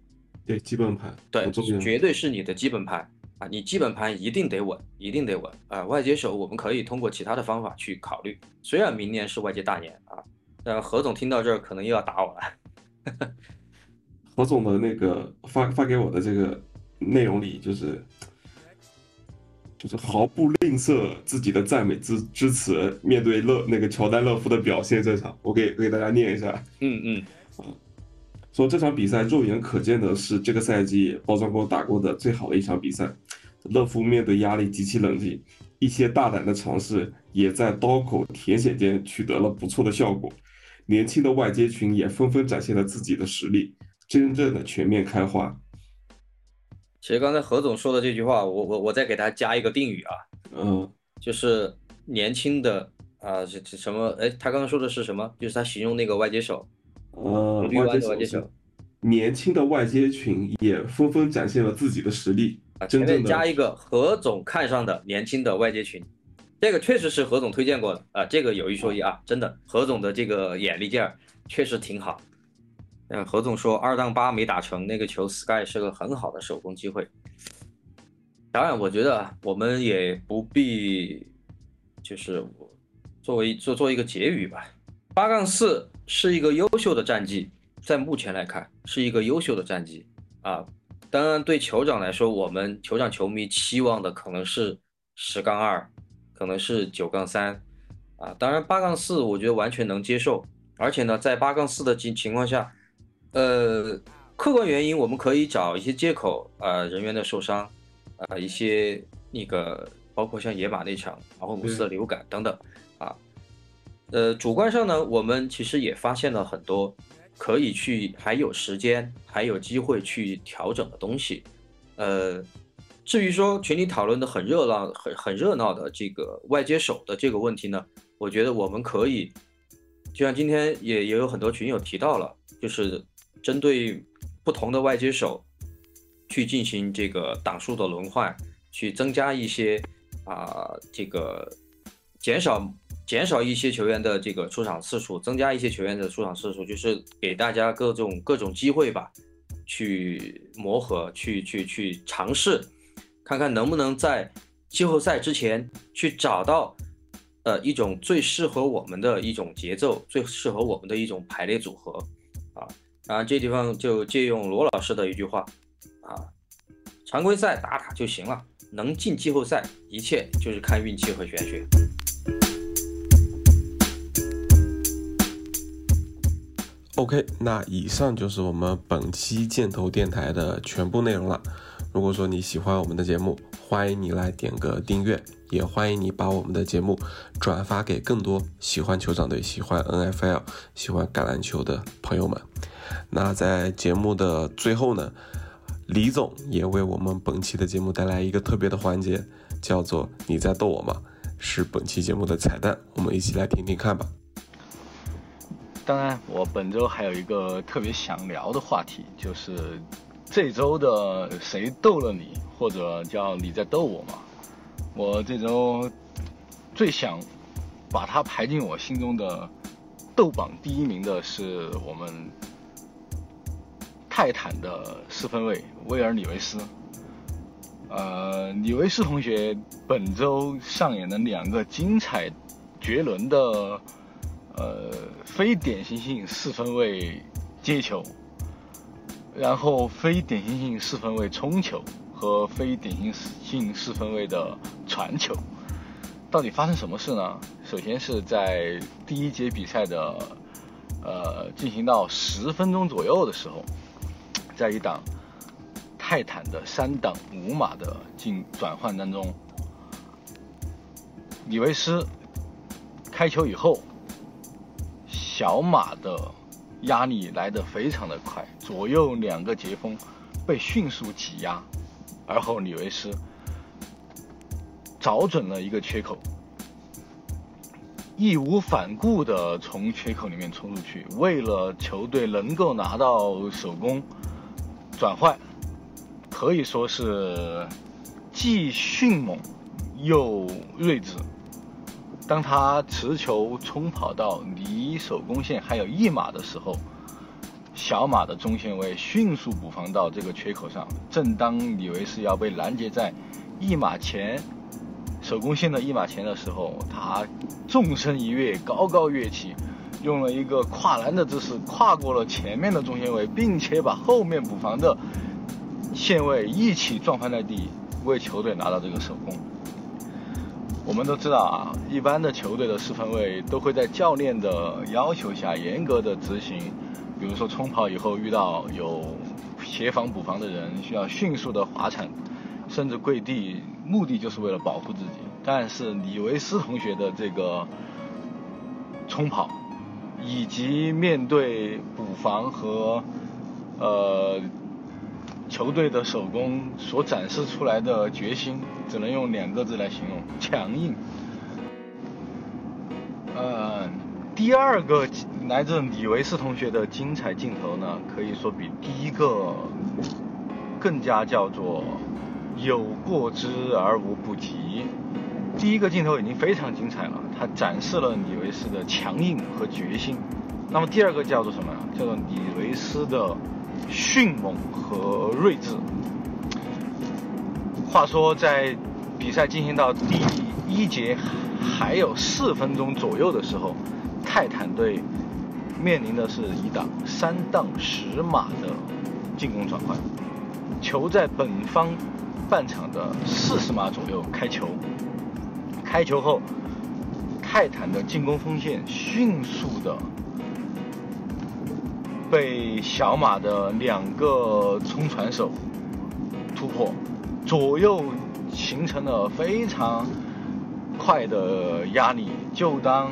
对基本盘，对，绝对是你的基本盘。啊，你基本盘一定得稳，一定得稳啊！外接手我们可以通过其他的方法去考虑。虽然明年是外接大年啊，但何总听到这儿可能又要打我了。何总的那个发发给我的这个内容里，就是就是毫不吝啬自己的赞美之之词，面对勒那个乔丹勒夫的表现这场，我给给大家念一下。嗯嗯。说这场比赛肉眼可见的是这个赛季包装工打过的最好的一场比赛。勒夫面对压力极其冷静，一些大胆的尝试也在刀口舔血间取得了不错的效果。年轻的外接群也纷纷展现了自己的实力，真正的全面开花。其实刚才何总说的这句话，我我我再给他加一个定语啊，嗯，就是年轻的啊，这这什么？哎，他刚刚说的是什么？就是他形容那个外接手。呃，外接手，年轻的外接群也纷纷展现了自己的实力。啊前面加一个何总看上的年轻的外接群，这个确实是何总推荐过的啊。这个有一说一啊，真的何总的这个眼力劲儿确实挺好。嗯，何总说二档八没打成，那个球 Sky 是个很好的手工机会。当然，我觉得我们也不必，就是作为做做一个结语吧。八杠四是一个优秀的战绩，在目前来看是一个优秀的战绩啊。当然，对酋长来说，我们酋长球迷期望的可能是十杠二，可能是九杠三啊。当然，八杠四我觉得完全能接受。而且呢，在八杠四的情情况下，呃，客观原因我们可以找一些借口啊，人员的受伤啊，一些那个包括像野马那场马霍姆斯的流感等等啊。呃，主观上呢，我们其实也发现了很多可以去还有时间、还有机会去调整的东西。呃，至于说群里讨论的很热闹、很很热闹的这个外接手的这个问题呢，我觉得我们可以，就像今天也也有很多群友提到了，就是针对不同的外接手去进行这个档数的轮换，去增加一些啊这个减少。减少一些球员的这个出场次数，增加一些球员的出场次数，就是给大家各种各种机会吧，去磨合，去去去尝试，看看能不能在季后赛之前去找到，呃，一种最适合我们的一种节奏，最适合我们的一种排列组合，啊，然后这地方就借用罗老师的一句话，啊，常规赛打打就行了，能进季后赛，一切就是看运气和玄学。OK，那以上就是我们本期箭头电台的全部内容了。如果说你喜欢我们的节目，欢迎你来点个订阅，也欢迎你把我们的节目转发给更多喜欢酋长队、喜欢 NFL、喜欢橄榄球的朋友们。那在节目的最后呢，李总也为我们本期的节目带来一个特别的环节，叫做“你在逗我吗”，是本期节目的彩蛋，我们一起来听听看吧。当然，我本周还有一个特别想聊的话题，就是这周的谁逗了你，或者叫你在逗我吗？我这周最想把他排进我心中的逗榜第一名的是我们泰坦的四分卫威尔里维斯。呃，里维斯同学本周上演了两个精彩绝伦的呃非典型性四分卫接球，然后非典型性四分卫冲球和非典型性四分卫的传球。到底发生什么事呢？首先是在第一节比赛的呃进行到十分钟左右的时候，在一档。泰坦的三档五码的进转换当中，李维斯开球以后，小马的压力来得非常的快，左右两个截锋被迅速挤压，而后李维斯找准了一个缺口，义无反顾的从缺口里面冲出去，为了球队能够拿到首攻转换。可以说是既迅猛又睿智。当他持球冲跑到离手攻线还有一码的时候，小马的中线位迅速补防到这个缺口上。正当李维斯要被拦截在一码前手攻线的一码前的时候，他纵身一跃，高高跃起，用了一个跨栏的姿势跨过了前面的中线位，并且把后面补防的。线位一起撞翻在地，为球队拿到这个首攻。我们都知道啊，一般的球队的四分卫都会在教练的要求下严格的执行，比如说冲跑以后遇到有协防补防的人，需要迅速的滑铲，甚至跪地，目的就是为了保护自己。但是李维斯同学的这个冲跑，以及面对补防和呃。球队的手工所展示出来的决心，只能用两个字来形容：强硬。呃，第二个来自李维斯同学的精彩镜头呢，可以说比第一个更加叫做有过之而无不及。第一个镜头已经非常精彩了，它展示了李维斯的强硬和决心。那么第二个叫做什么？叫做李维斯的。迅猛和睿智。话说，在比赛进行到第一节还有四分钟左右的时候，泰坦队面临的是一档三档十码的进攻转换。球在本方半场的四十码左右开球，开球后，泰坦的进攻锋线迅速的。被小马的两个冲传手突破，左右形成了非常快的压力。就当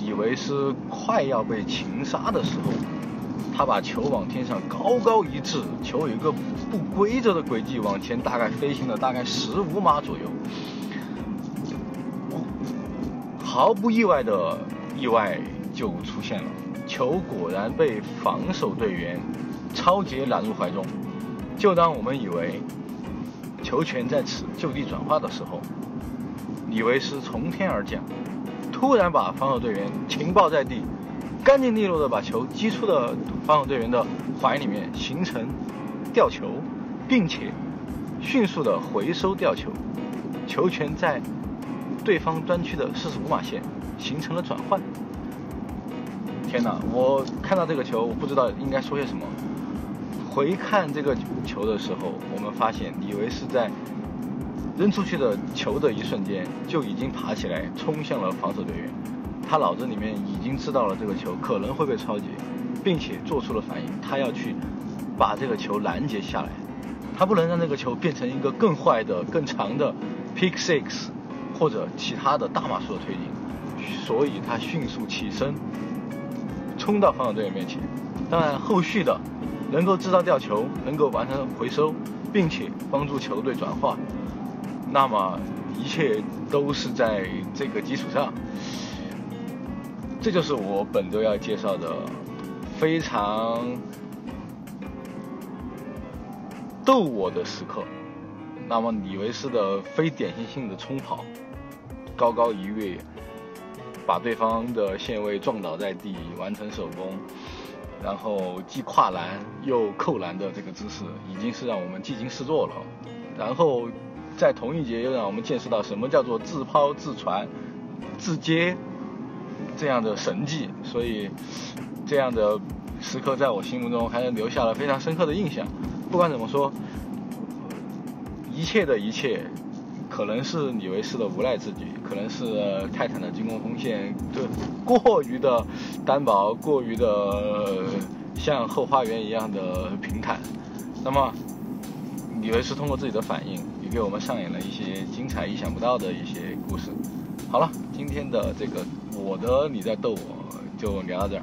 李维斯快要被擒杀的时候，他把球往天上高高一掷，球有一个不规则的轨迹往前大概飞行了大概十五码左右。毫不意外的意外就出现了。球果然被防守队员超杰揽入怀中。就当我们以为球权在此就地转化的时候，李维斯从天而降，突然把防守队员擒抱在地，干净利落的把球击出了防守队员的怀里面，形成吊球，并且迅速的回收吊球，球权在对方端区的四十五码线形成了转换。天哪！我看到这个球，我不知道应该说些什么。回看这个球的时候，我们发现李维是在扔出去的球的一瞬间，就已经爬起来冲向了防守队员。他脑子里面已经知道了这个球可能会被超截，并且做出了反应，他要去把这个球拦截下来。他不能让这个球变成一个更坏的、更长的 pick six 或者其他的大码数的推进，所以他迅速起身。冲到防守队员面前，当然后续的能够制造吊球，能够完成回收，并且帮助球队转化，那么一切都是在这个基础上。这就是我本周要介绍的非常逗我的时刻。那么李维斯的非典型性的冲跑，高高一跃。把对方的线位撞倒在地，完成手攻，然后既跨栏又扣篮的这个姿势，已经是让我们技惊四座了。然后在同一节又让我们见识到什么叫做自抛、自传、自接这样的神迹，所以这样的时刻在我心目中还是留下了非常深刻的印象。不管怎么说，一切的一切。可能是李维斯的无奈之举，可能是泰坦的进攻锋线对过于的单薄，过于的像后花园一样的平坦。那么，李维斯通过自己的反应，也给我们上演了一些精彩、意想不到的一些故事。好了，今天的这个我的你在逗我就聊到这儿。